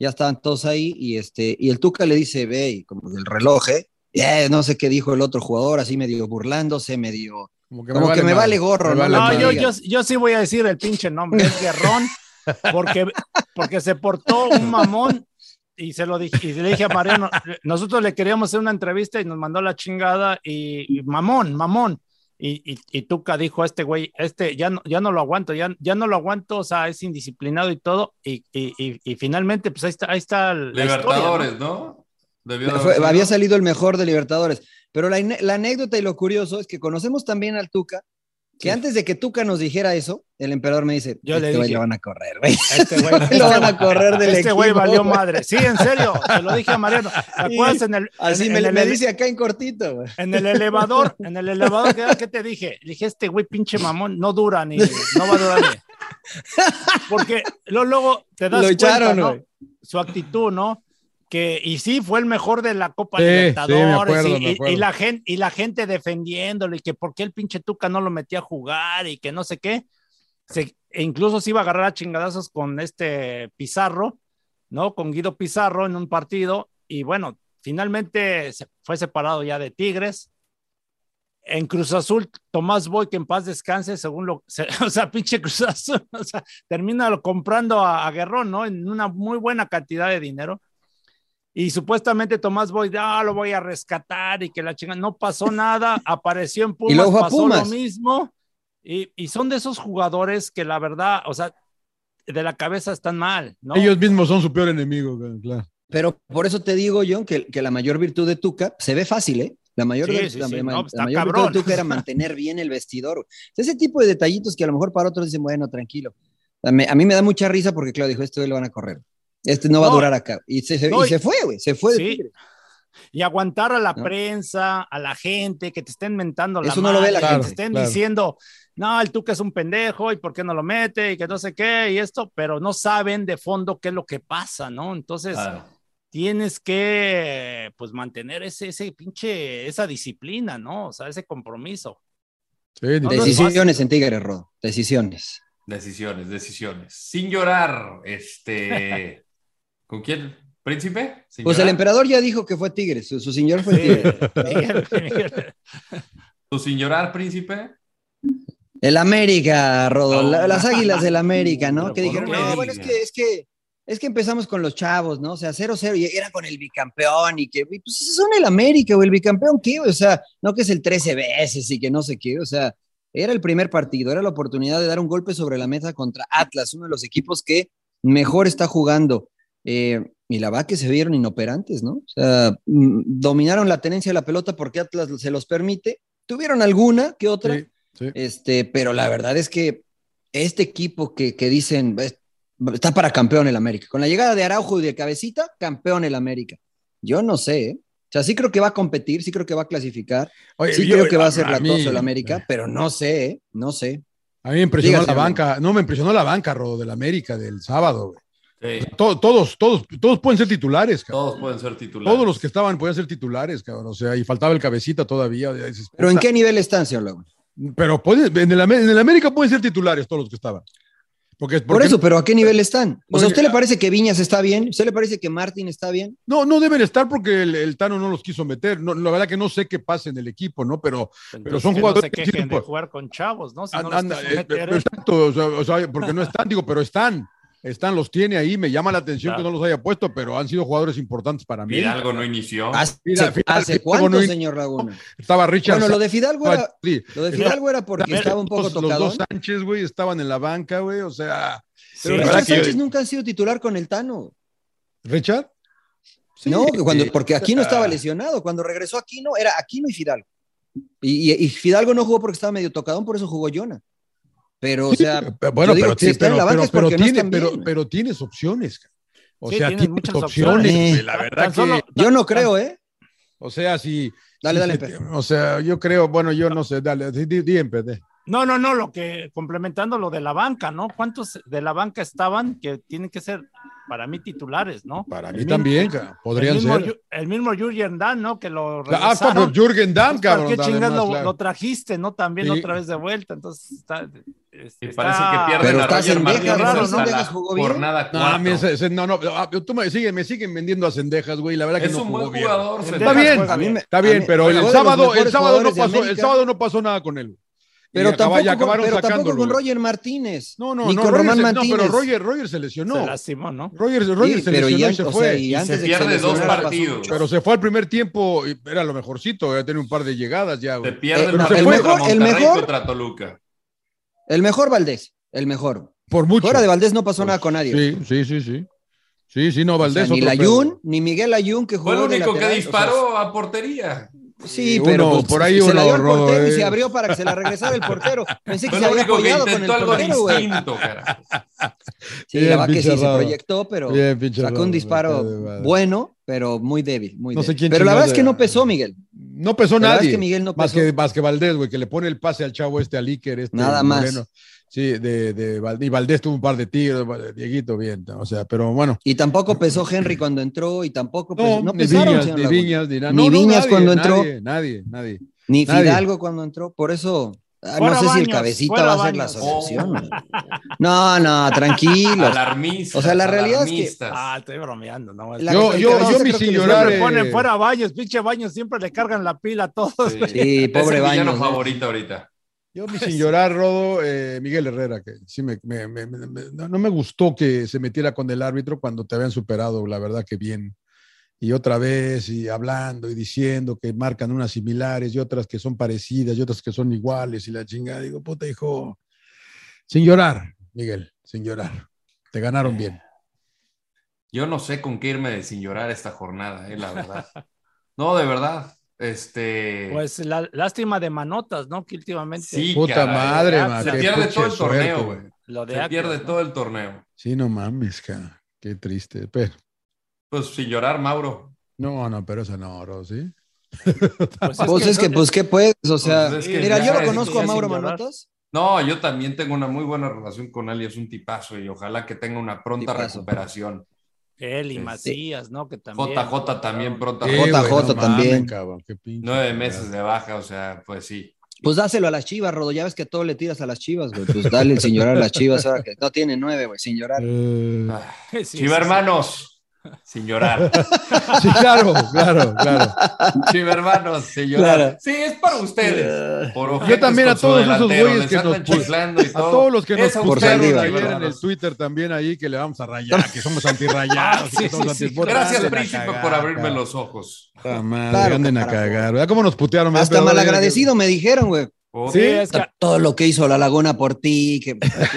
ya estaban todos ahí y, este, y el Tuca le dice, ve, y como del reloj, ¿eh? Eh, no sé qué dijo el otro jugador, así medio burlándose, medio... Como que Como que me vale gorro, ¿no? vale No, yo, yo, yo sí voy a decir el pinche nombre, es Guerrón, porque, porque se portó un mamón y se lo dije, y le dije a Mariano, nosotros le queríamos hacer una entrevista y nos mandó la chingada y, y mamón, mamón. Y, y, y Tuca dijo, este güey, este ya no, ya no lo aguanto, ya, ya no lo aguanto, o sea, es indisciplinado y todo. Y, y, y, y finalmente, pues ahí está, ahí está la historia, ¿no? Libertadores, ¿no? Fue- había salido el mejor de Libertadores. Pero la, anécdota y lo curioso es que conocemos también al Tuca, que antes de que Tuca nos dijera eso, el emperador me dice, Yo le este güey dije, lo van a correr, güey. Este güey, Lo van a correr del este güey valió madre. Sí, en serio, te lo dije a Mariano. ¿Te acuerdas en el, Así en- me, en el me ele- dice acá en cortito, güey. En el elevador, en el elevador, ¿qué, te dije? Le dije, este güey pinche mamón, no dura ni, no va a durar ni. Porque luego, luego te das Lo cuenta, echaron, ¿no? Su actitud, ¿no? Que, y sí, fue el mejor de la Copa Sí, sí, me Libertadores acuerdo, y, la gente, y la gente defendiéndolo y que por qué el pinche Tuca no lo metía a jugar y que no sé qué. Se, e incluso se iba a agarrar a chingadazos con este Pizarro, ¿no? Con Guido Pizarro en un partido y bueno, finalmente se fue separado ya de Tigres. En Cruz Azul, Tomás Boy, que en paz descanse, según lo, se- o sea, pinche Cruz Azul, o sea, termina comprando a, a Guerrón, ¿no? En una muy buena cantidad de dinero. Y supuestamente Tomás Boy, ah, lo voy a rescatar y que la chinga, no pasó nada, apareció en Pumas, luego fue a pasó Pumas. lo mismo. Y, y son de esos jugadores que la verdad, o sea, de la cabeza están mal, ¿no? Ellos mismos son su peor enemigo, claro. Pero por eso te digo, John, que, que la mayor virtud de Tuca se ve fácil, ¿eh? La mayor, Sí, de- sí, la, sí, la- no, la mayor virtud de Tuca era mantener bien el vestidor. Ese tipo de detallitos que a lo mejor para otros dicen, bueno, tranquilo. A mí, a mí me da mucha risa porque, claro, dijo, güey lo van a correr. Este no va a No. durar acá. Y se, se- No, y y- se fue, güey. Se fue de Sí. Y aguantar a la ¿No? prensa, a la gente, que te estén mentando la Eso no lo ve la madre, que gente. te estén Claro. diciendo, no, el Tuca es un pendejo y por qué no lo mete y que no sé qué y esto, pero no saben de fondo qué es lo que pasa, ¿no? Entonces Claro. tienes que, pues, mantener ese, ese pinche, esa disciplina, ¿no? O sea, ese compromiso. Sí, No, no es Decisiones fácil. en Tigres, Rodo. Decisiones. Decisiones, decisiones. Sin llorar, este. ¿Con quién? ¿Príncipe? ¿Sin Pues el emperador ya dijo que fue Tigres. Su, su señor fue. ¿Tu sin llorar, príncipe? El América, Rodo, No. la- las águilas del América, ¿no? Pero Que ¿por dijeron, qué? no, bueno, es que, es que, es que empezamos con los chavos, ¿no? O sea, 0-0 y era con el bicampeón y que, pues esos son el América, o el bicampeón, ¿qué? O sea, no que es el 13 veces y que no sé qué, o sea, era el primer partido, era la oportunidad de dar un golpe sobre la mesa contra Atlas, uno de los equipos que mejor está jugando. Eh, y la verdad que se vieron inoperantes, ¿no? O sea, mm, dominaron la tenencia de la pelota porque Atlas se los permite. Tuvieron alguna que otra, Sí, sí. este, pero la verdad es que este equipo que, que dicen "Es- está para campeón el América. Con la llegada de Araujo y de Cabecita, campeón el América. Yo no sé, ¿eh? O sea, sí creo que va a competir, sí creo que va a clasificar, Oye, sí yo- creo que va a ser latoso el América, pero no sé, ¿eh? No sé. A mí me impresionó Dígase, la banca, no me impresionó la banca, Rodo, del América del sábado, güey. Sí. To- todos, todos, todos pueden ser titulares, cabrón. Todos pueden ser titulares. Todos los que estaban podían ser titulares, cabrón. O sea, y faltaba el cabecita todavía. Pero ¿en qué nivel están, señor Laguna? Pero puede- en, el, Amé- en el América pueden ser titulares todos los que estaban. Porque, Por eso, pero ¿a qué nivel están? O sea, ¿a usted le parece que Viñas está bien? ¿A usted le parece que Martín está bien? No, no deben estar porque el, el Tano no los quiso meter. No, la verdad que no sé qué pasa en el equipo, ¿no? Pero, pero son que jugadores no se que quejen sí, de jugar con chavos, ¿no? Si no los anda, quiso eh, meter, pero exacto, o sea, o sea, porque no están, digo, pero están. Están, los tiene ahí. Me llama la atención Claro. que no los haya puesto, pero han sido jugadores importantes para mí. Fidalgo no inició. ¿Hace, Fidal- Fidal- ¿hace Fidalgo cuánto, no- señor Laguna? Estaba Richard. Bueno, lo de Fidalgo era, Sí. lo de Fidalgo era porque También estaba un poco los, los tocado. dos Sánchez, güey, estaban en la banca, güey. O sea, Pero Richard yo- Sánchez nunca ha sido titular con el Tano. ¿Richard? Sí, no, cuando, sí. porque Aquino estaba Ah. lesionado. Cuando regresó Aquino, era Aquino y Fidalgo. Y, y- y Fidalgo no jugó porque estaba medio tocadón, por eso jugó Jonah. Pero, o sea, Pero, bueno, digo pero, en pero, la banca pero- es porque pero no tiene- están pero- bien. pero tienes opciones. O Sí, sea, tienes tienes muchas opciones. La verdad solo- que, Yo no creo, ¿eh? o sea, si. Dale, si dale, se O sea, yo creo, bueno, yo no sé, dale, di, di, di. No, no, no, lo que complementando lo de la banca, ¿no? ¿Cuántos de la banca estaban que tienen que ser para mí titulares, ¿no? Para El mí mismo- también, podrían el mismo, ser. El mismo Jürgen Damm, ¿no? Que lo Ah, hasta regresaron. por Jürgen Damm, Pues, ¿Para cabrón. qué chingas lo, claro. lo trajiste, no? También Sí. otra vez de vuelta, entonces está... Y está- parece que pierden a Roger Martínez raro, ¿no? la Cendejas jugó bien. jornada No, a mí cuatro. ese- ese- no, no, ah, tú me siguen, me siguen vendiendo a cendejas, güey. La verdad que Es no un jugó buen bien. jugador. Está bien, está bien, pero el sábado, el sábado no pasó, el sábado no pasó nada con él. Pero Y acaba- tampoco, y acabaron pero tampoco con. Roger Martínez. No, no, ni no, con Roger Román se- Martínez. No, pero Roger, Roger se lesionó. Se lastimó, ¿no? Roger, Roger Sí, se pero lesionó ya- y se fue. sea, y Y antes se de pierde se dos partidos. pero se fue al primer tiempo, y era lo mejorcito, ya tenía un par de llegadas ya, Se pierde Eh, una no, el mejor- el mejor- contra Toluca. El mejor Valdés, el mejor. Por mucho. Fuera de Valdés no pasó nada con nadie. Sí, sí, sí, sí. Sí, sí, no, O sea, Valdés. ni pedo. ni Miguel Ayun que jugó Fue el de único que lateral, o sea, disparó a portería. Sí, Uno, pero pues, por ahí se uno, la dio al y eh. se abrió para que se la regresara el portero. Pensé que se había apoyado con el portero, güey. Sí, Bien, la verdad que sí se proyectó, pero Bien, sacó un disparo bueno, pero muy débil, muy No sé quién pero la verdad es que no pesó, Miguel. No pesó La verdad nadie. es que Miguel no más, pesó. que, más que Valdés, güey, que le pone el pase al chavo este, al Iker, este. Nada más. Moreno. Sí, de, de Valdés. Y Valdés tuvo un par de tiros, Dieguito, bien. O sea, pero bueno. Y tampoco pesó Henry cuando entró y tampoco pesó, No, no, ni pesaron, Viñas, ni. Viñas, ni nada. Ni No, no, Viñas nadie, cuando entró. Nadie, nadie, nadie. Ni Nadie. Fidalgo cuando entró, por eso ah, no sé si el Baños, cabecita va a ser la Baños. solución. No, no, tranquilo. Alarmistas. O sea, la realidad es que-. Ah, estoy bromeando, ¿no? La- Yo, el yo, yo, mi que sin llorar. Eh, ponen fuera Baños, pinche Baños, siempre le cargan la pila a todos. Sí, Sí, Es pobre el villano Baños, favorito ahorita. Yo, sin llorar, Rodo, eh, Miguel Herrera, que sí me, no me gustó que se metiera con el árbitro cuando te habían superado, la verdad que bien. Y otra vez, y hablando y diciendo que marcan unas similares y otras que son parecidas y otras que son iguales y la chingada. Digo, puta, hijo, sin llorar, Miguel, sin llorar. Te ganaron bien. Yo no sé con qué irme de sin llorar esta jornada, eh, la verdad. No, de verdad. Este. Pues la lástima de manotas, ¿no? Que últimamente sí, Puta caray. madre, se ma, Se pierde todo el suerte. torneo, güey. lo de Se Atlas, pierde ¿no? todo el torneo. Sí, no mames, ca, qué triste. Pero, Pues sin llorar, Mauro. no, no, pero eso no, Rodo, ¿sí? Pues Pues es que, pues, ¿qué puedes? O sea, Pues es que mira, ya yo lo conozco a Mauro. Manotas. No, yo también tengo una muy buena relación con él y es un tipazo y ojalá que tenga una pronta Tipazo. recuperación. Él y. Macías, ¿no? Que también. JJ también pronta Sí, JJ también. mames, cabrón, qué pinche Nueve meses de baja, o sea, pues sí. Pues dáselo a las chivas, Rodo. Ya ves que todo le tiras a las chivas, güey. Pues dale el sin llorar a las chivas ahora que no tiene nueve, güey, sin llorar. Eh, Ah, Sí, sí, Chiva sí. hermanos, sin llorar. sí, claro, claro, claro. Chiva hermanos, sin llorar. Claro. Sí, es para ustedes. Por Yo también a todos esos güeyes que nos chiflando y A todo. todos los que nos pusieron ayer en el. Twitter también ahí que le vamos a rayar, que somos antirrayados, Sí, que somos sí, sí. antiputas. Gracias, príncipe, cagar, por abrirme los ojos. Puta madre, Claro, anden a cagar. ¿Verdad cómo nos putearon? Hasta malagradecido me dijeron, güey. Sí, es que Todo lo que hizo la Laguna por ti, que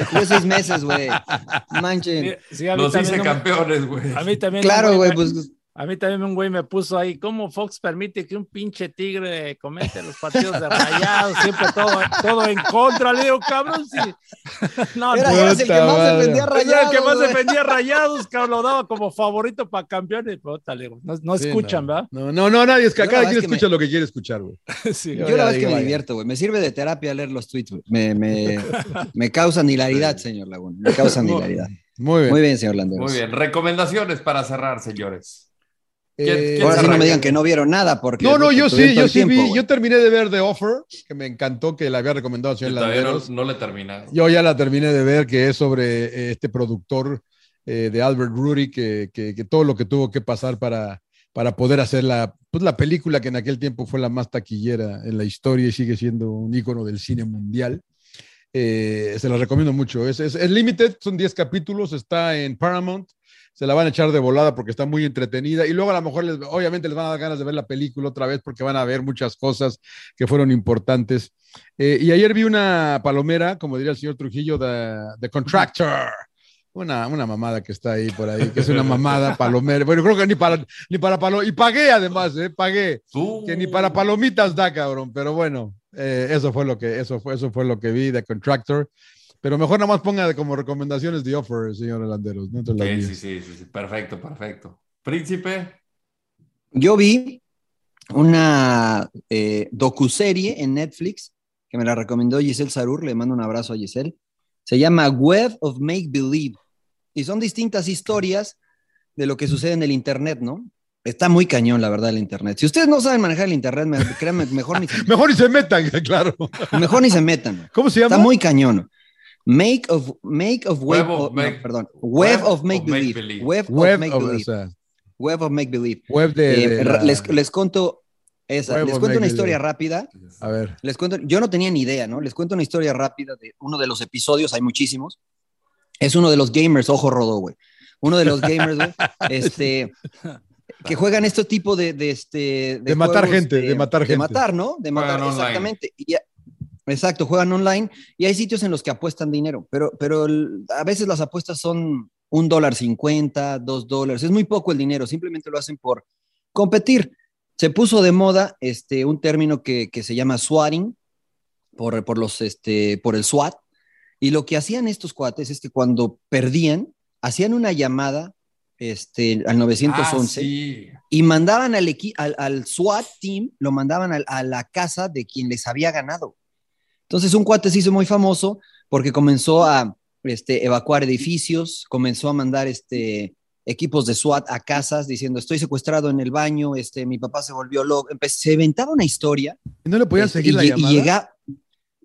jugué seis meses, güey. Manchen. sí, sí, Los hice campeones, güey. A mí también. Claro, güey, me- pues A mí también un güey me puso ahí, ¿cómo Fox permite que un pinche tigre comente los partidos de rayados? Siempre todo, todo en contra. Le digo, cabrón, sí. No, era, no, eras el que más defendía Era rayados. el que más defendía rayados, cabrón, lo daba como favorito para campeones. Le digo, no, no Sí, escuchan, no. ¿verdad? No, no, no, nadie es que cada quien escucha me- lo que quiere escuchar, güey. Sí. Yo la verdad es que digo, me vaya. divierto, güey. Me sirve de terapia leer los tweets, güey. Me, me, me causan hilaridad, señor Laguna. Me causan hilaridad. Muy bien. Muy bien, señor Landeros. Muy bien, recomendaciones para cerrar, señores. ¿Quién- Eh, Ahora sí no me digan que no vieron nada, porque. no, no, yo sí, yo sí tiempo, vi, güey. yo terminé de ver The Offer, que me encantó que la había recomendado señor todavía no, Landeros. no le he terminado. Yo ya la terminé de ver, que es sobre eh, este productor eh, de Albert Rudy, que, que- que todo lo que tuvo que pasar para, para poder hacer la, pues, la película que en aquel tiempo fue la más taquillera en la historia y sigue siendo un ícono del cine mundial. Eh, se la recomiendo mucho. Es, es, es limited, son 10 capítulos, está en Paramount. Se la van a echar de volada porque está muy entretenida. Y luego a lo mejor, les, obviamente, les van a dar ganas de ver la película otra vez porque van a ver muchas cosas que fueron importantes. Eh, y ayer vi una palomera, como diría el señor Trujillo, de The Contractor. Una, una mamada que está ahí por ahí, que es una mamada palomera. Bueno, creo que ni para, ni para palo Y pagué además, ¿eh? Pagué. Que ni para palomitas da, cabrón. Pero bueno, eh, eso fue lo que, eso fue, eso fue lo que vi de Contractor. Pero mejor nada más ponga como recomendaciones de offer, señor Landeros. No Sí, sí, sí, sí, sí, perfecto, perfecto. Príncipe, Yo vi una eh, docuserie en Netflix que me la recomendó Giselle Sarur, le mando un abrazo a Giselle. Se llama Web of Make Believe y son distintas historias de lo que sucede en el Internet, ¿no? Está muy cañón, la verdad, el Internet. Si ustedes no saben manejar el Internet, me- créanme, mejor ni se, Mejor ni se metan, claro. mejor ni se metan. ¿Cómo se llama? Está muy cañón. Make of, make of web, Web of of- no, make- perdón. Web, Web of make of make believe. believe. Web, Web of make of- o believe. sea, Web of make believe. web de. Eh, de la- les, les cuento esa, Web les of cuento una make historia believe. rápida. A ver. Les cuento, yo no tenía ni idea, ¿no? Les cuento una historia rápida de uno de los episodios, hay muchísimos. Es uno de los gamers, ojo rodo, güey. Uno de los gamers, güey, este, que juegan este tipo de, de, este, De matar juegos gente, de matar De gente. matar, ¿no? De matar, online. exactamente. Y ya- exacto, juegan online y hay sitios en los que apuestan dinero, pero, pero el- a veces las apuestas son un dólar cincuenta, dos dólares, es muy poco el dinero, simplemente lo hacen por competir. Se puso de moda este, un término que, que se llama swatting, por, por, los, este, por el SWAT, y lo que hacían estos cuates es que cuando perdían, hacían una llamada este, al 911 Ah, sí. y mandaban al, al, al SWAT team, lo mandaban al- a, la casa de quien les había ganado. Entonces un cuate se hizo muy famoso porque comenzó a este, evacuar edificios, comenzó a mandar este, equipos de SWAT a casas diciendo estoy secuestrado en el baño, este, mi papá se volvió loco. Se inventaba una historia. ¿Y no le podían este, seguir y, la lle- y llamada? llega,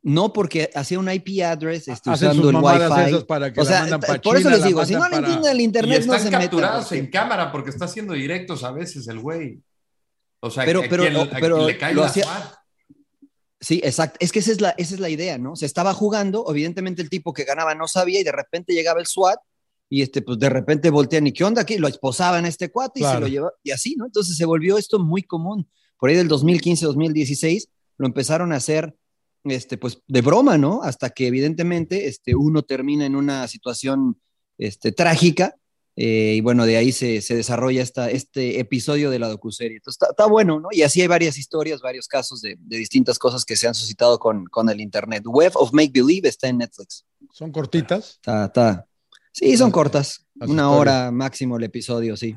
no porque hacía un IP address este, usando el Wi-Fi. para que o la sea, mandan t- pa' por eso China, les la digo, si no mandan le para- entienden el Y internet, no están se metan. capturados en cámara porque está haciendo directos a veces el güey. O sea, Pero- que pero- quien- a pero quien le cae lo la hacía- SWAT. Sí, exacto. Es que esa es, la, esa es la idea, ¿no? Se estaba jugando, evidentemente el tipo que ganaba no sabía y de repente llegaba el SWAT y este, pues de repente voltean y ¿qué onda aquí? Lo esposaban a este cuate y se lo llevaba y así, ¿no? Entonces se volvió esto muy común. Por ahí del 2015-2016 lo empezaron a hacer, este, pues de broma, ¿no? Hasta que evidentemente este, uno termina en una situación este, trágica eh, y bueno, de ahí se, se desarrolla esta, este episodio de la docuserie. Entonces está, está bueno, ¿no? Y así hay varias historias, varios casos de, de distintas cosas que se han suscitado con, con el Internet. Web of Make Believe está en Netflix. Son cortitas. Está, está. Sí, son cortas. Las Una historias. hora máximo el episodio, sí.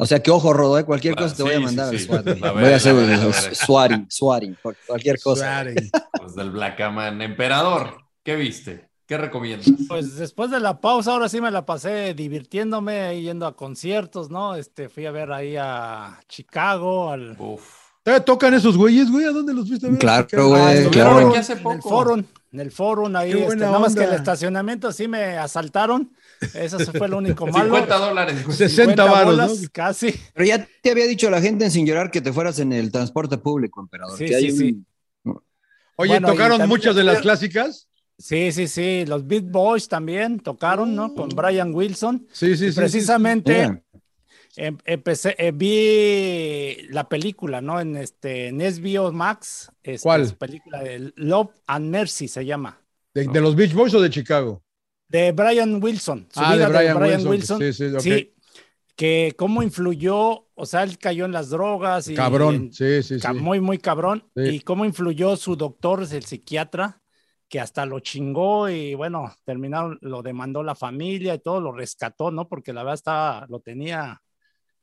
O sea, que ojo, Rodo, ¿eh? cualquier cosa te voy a mandar sí, al sí. Voy a hacer swatting, por cualquier cosa. Sweating. Los del Black Man. Emperador, ¿qué viste? ¿Qué recomiendas? Pues después de la pausa, ahora sí me la pasé divirtiéndome, ahí yendo a conciertos, ¿no? Este, fui a ver ahí a Chicago, al... Uf. ¿Todavía tocan esos güeyes, güey? ¿A dónde los viste? Claro, ¿Qué- güey, Ah, claro. aquí hace En el poco. forum, en el forum ahí, este, nada más que el estacionamiento sí me asaltaron, eso fue lo único malo. 50 dólares. güey. 60 varos, bolas, ¿no? Casi. Pero ya te había dicho la gente en Sin Llorar que te fueras en el transporte público, emperador. Sí, que hay sí, un- sí. Oye, Bueno, ¿tocaron muchas de las clásicas? Sí, sí, sí, los Beat Boys también tocaron, ¿no? Con Brian Wilson. Sí, sí, Y sí. sí. precisamente em- empecé, eh, vi la película, ¿no? En este en HBO Max. este, ¿Cuál? película de Love and Mercy se llama. ¿De, de los Beach Boys o de Chicago? De Brian Wilson. su Ah, de vida Brian Wilson. Sí, sí, ok. Sí, que cómo influyó, o sea, él cayó en las drogas y Cabrón. en- Sí, sí, sí. muy, muy cabrón. Sí. Y cómo influyó su doctor, el psiquiatra, que hasta lo chingó y bueno, terminaron, lo demandó la familia y todo, lo rescató, ¿no? Porque la verdad estaba, lo tenía,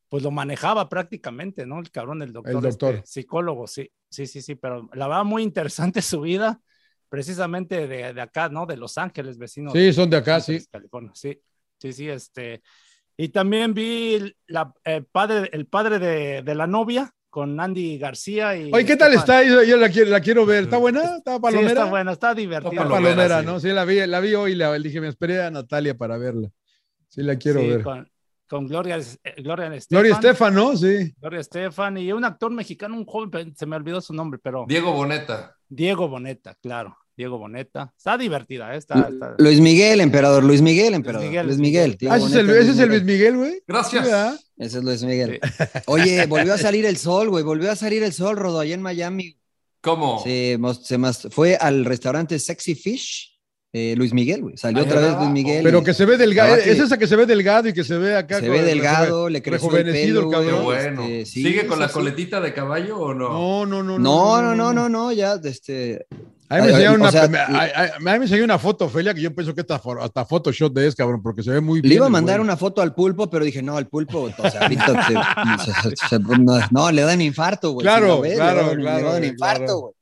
pues lo manejaba prácticamente, ¿no? El cabrón, el doctor, El doctor. este, psicólogo, sí, sí, sí, sí, pero la verdad muy interesante su vida, precisamente de, de acá, ¿no? De Los Ángeles, vecinos. Sí, son de acá, sí. California, sí, sí, sí, este. Y también vi la, el padre, el padre de, de la novia con Andy García y. Oye, ¿qué tal está? Yo, yo la, quiero, la quiero ver. ¿Está buena? ¿Está Sí, palomera? está buena, está divertida. Está Palomera, Palomera, sí. ¿no? Sí, la vi, la vi hoy. La, dije, me esperé a Natalia para verla. Sí, la quiero Sí, ver. Con, con Gloria, eh, Gloria Estefan. Gloria Estefan, ¿no? Sí. Gloria Estefan y un actor mexicano, un joven, se me olvidó su nombre, pero Diego Boneta. Diego Boneta, claro. Diego Boneta. Está divertida, ¿eh? está, está- Luis Miguel, emperador. Luis Miguel, emperador. Miguel, Luis Miguel. Ah, ese es el, Boneta, ese es el Luis Miguel. Güey. Gracias. Ese es Luis Miguel. Oye, volvió a salir el sol, güey. Volvió a salir el sol, Rodo, allá en Miami. ¿Cómo? Se, mas- fue al restaurante Sexy Fish, eh, Luis Miguel, güey. Salió otra vez. Luis Miguel. Pero que se ve delgado. Es esa que se ve delgado y que se ve acá. se con- ve delgado, le creció el rejuvenecido pelo, el cabrón. bueno. Este, sí, ¿Sigue con la coletita de caballo o no? No, no, no. No, no, no, no, no, ya, este, A mí me o una, sea, me- enseñó una foto, Ofelia, que yo pienso que hasta, hasta Photoshop de es, cabrón, porque se ve muy bien. Le iba a mandar güey. una foto al pulpo, pero dije, no, el pulpo, o sea, ahorita te- se- se- se- no, no, le dan infarto, güey. Claro, Si ves, claro, le dan- claro, Le dan infarto, claro. güey.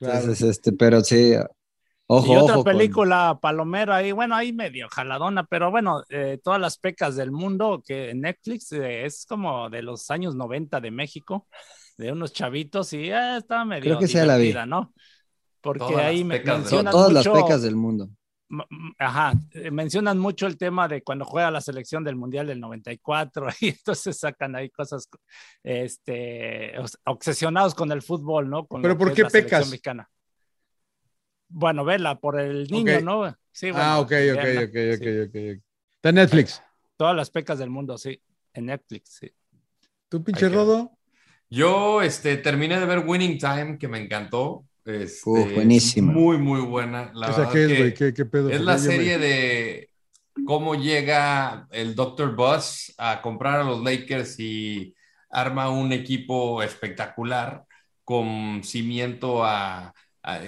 Claro. Entonces, este, pero sí, ojo, y otra ojo. con- película palomera ahí, bueno, ahí medio jaladona, pero bueno, eh, todas las pecas del mundo que Netflix eh, es como de los años 90 de México, de unos chavitos y eh, está medio Creo que sea la vi. divertida, ¿no? Porque Todas ahí me mencionan Todas las pecas del mundo. Ajá, eh, mencionan mucho el tema de cuando juega la selección del Mundial del 94 y entonces sacan ahí cosas, este, obs- obsesionados con el fútbol, ¿no? Con ¿Pero por qué pecas? mexicana. Bueno, vela, por el niño, Ok. ¿no? Sí, ah, bueno, ok, ok, ok, ok, sí. ok. Está en Netflix. Todas las pecas del mundo, sí, en Netflix, sí. ¿Tú, pinche. Rodo? Yo este, terminé de ver Winning Time, que me encantó. Este, Uf, buenísima. Muy, muy buena. La ¿Esa verdad qué es, que güey? ¿Qué, qué pedo? Es Porque la me- serie de cómo llega el Dr. Buzz a comprar a los Lakers y arma un equipo espectacular con cimiento a, a-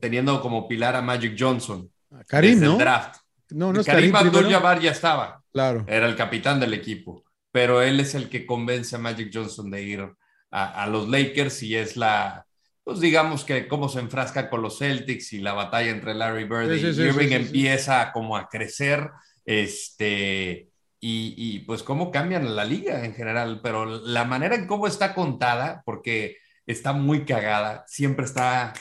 teniendo como pilar a Magic Johnson. Karim, el ¿no? draft. No, no es Karim Karim. Abdul-Jabbar ya estaba. Claro. Era el capitán del equipo, pero él es el que convence a Magic Johnson de ir a, a los Lakers y es la, pues digamos que cómo se enfrasca con los Celtics y la batalla entre Larry Bird Sí, y sí, Irving sí, empieza como a crecer, este, y, y, pues cómo cambian la liga en general, pero la manera en cómo está contada, porque está muy cagada, siempre está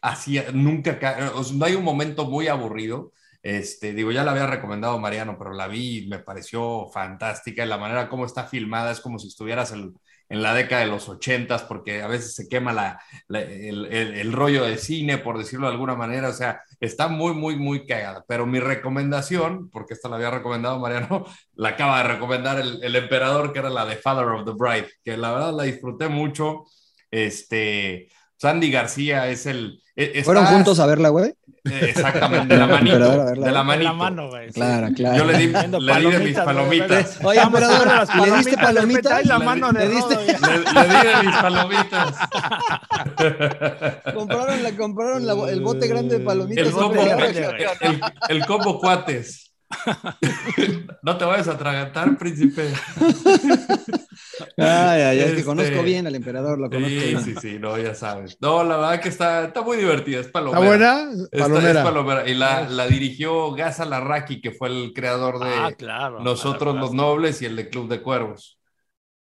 así, nunca, ca- o sea, no hay un momento muy aburrido. Este, digo, ya la había recomendado Mariano, pero la vi y me pareció fantástica. Y la manera como está filmada es como si estuvieras en, en la década de los ochentas, porque a veces se quema la, el rollo de cine, por decirlo de alguna manera. O sea, está muy, muy, muy cagada. Pero mi recomendación, porque esta la había recomendado Mariano, la acaba de recomendar el, el emperador, que era la de Father of the Bride, que la verdad la disfruté mucho. Este, Sandy García es el. e- ¿Fueron juntos a verla, güey? eh, Exactamente, de la manito. Emperador. De la De la mano, güey. Claro, claro. Yo le di, Viendo le di de mis palomitas. Oye, emperador, ver las ¿y le diste palomitas, la Le- mano de le diste- Rodo, ya. Le, le di de mis palomitas. Compraron, la, compraron la- el bote grande de palomitas. El combo, emperador. el, el combo cuates. No te vayas a atragantar, príncipe. Ay, ay, es que Este- conozco bien al emperador, lo conozco Sí, bien. sí, sí, no, ya sabes. No, la verdad que está, está muy divertida, es palomera. ¿Está buena? Esta es Palomera. palomera. Y la, la dirigió Gaza Larraqui, que fue el creador de Ah, claro. Nosotros los. Nobles y el de Club de Cuervos.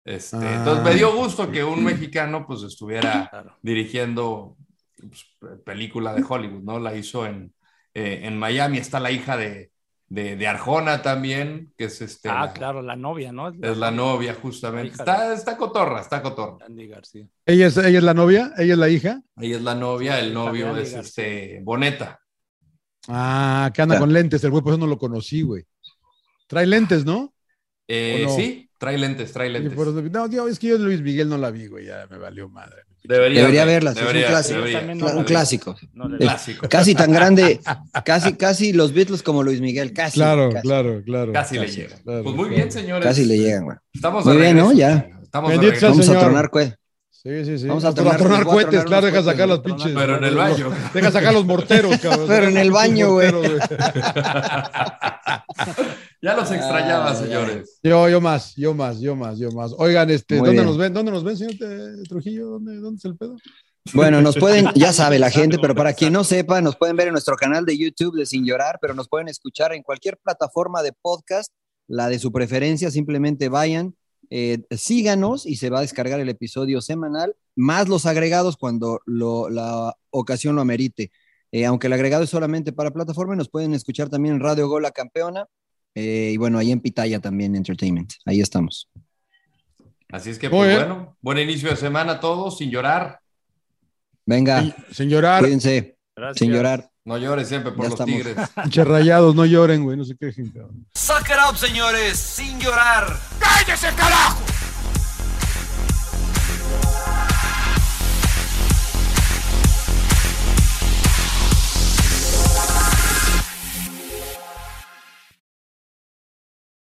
Este, Ah. Entonces me dio gusto que un mexicano pues estuviera Claro. dirigiendo pues, película de Hollywood, ¿no? La hizo en, eh, en Miami, está la hija de, de, de Arjona también, que es este... Ah, la- claro, la novia, ¿no? Es la novia, justamente. Está, está cotorra, está cotorra. Andy García. ¿Ella es, ¿Ella es la novia? ¿Ella es la hija? Ella es la novia, el novio Andy es García. este Boneta. Ah, que anda Ya. con lentes, el güey, por eso no lo conocí, güey. Trae lentes, ¿no? Eh. Sí, trae lentes, trae Sí, lentes. por eso- no, tío, es que yo de Luis Miguel no la vi, güey, ya me valió madre. Debería verla, sí, es un clásico. no un clásico. No le- Es Clásico. Casi tan grande, casi, casi los Beatles como Luis Miguel, casi. Claro, casi, claro, claro. Casi le Casi, llega. claro, pues muy claro. bien, señores. Casi le llegan, güey. Estamos Muy bien, ¿no? Ya. Estamos Bendito. Vamos a tronar, güey. Sí, sí, sí. Vamos a a tronar- tronar, voy a cohetes, tronar claro, deja sacar los cohetes, pinches. Pero en el baño. Deja sacar los morteros, cabrón. Pero en el baño, güey. Ya los extrañaba, señores. Yo, yo más, yo más, yo más, yo más. Oigan, este, Muy ¿dónde bien. nos ven? ¿Dónde nos ven, señor eh, Trujillo? ¿Dónde, ¿Dónde es el pedo? Bueno, nos pueden, ya sabe la gente, pero para quien no sepa, nos pueden ver en nuestro canal de YouTube de Sin Llorar, pero nos pueden escuchar en cualquier plataforma de podcast, la de su preferencia, simplemente vayan, eh, síganos y se va a descargar el episodio semanal, más los agregados cuando lo- la ocasión lo amerite. Eh, aunque el agregado es solamente para plataforma, nos pueden escuchar también en Radio Gol La Campeona eh, y bueno, ahí en Pitaya también Entertainment. Ahí estamos. Así es que, pues bueno, buen inicio de semana a todos, sin llorar. Venga, Sin, sin llorar, cuídense, Gracias. sin llorar. No llores siempre por Ya los estamos. tigres. rayados, no lloren, güey, no se quejen, cabrón. Suck it up, señores, sin llorar. ¡Cállese, carajo!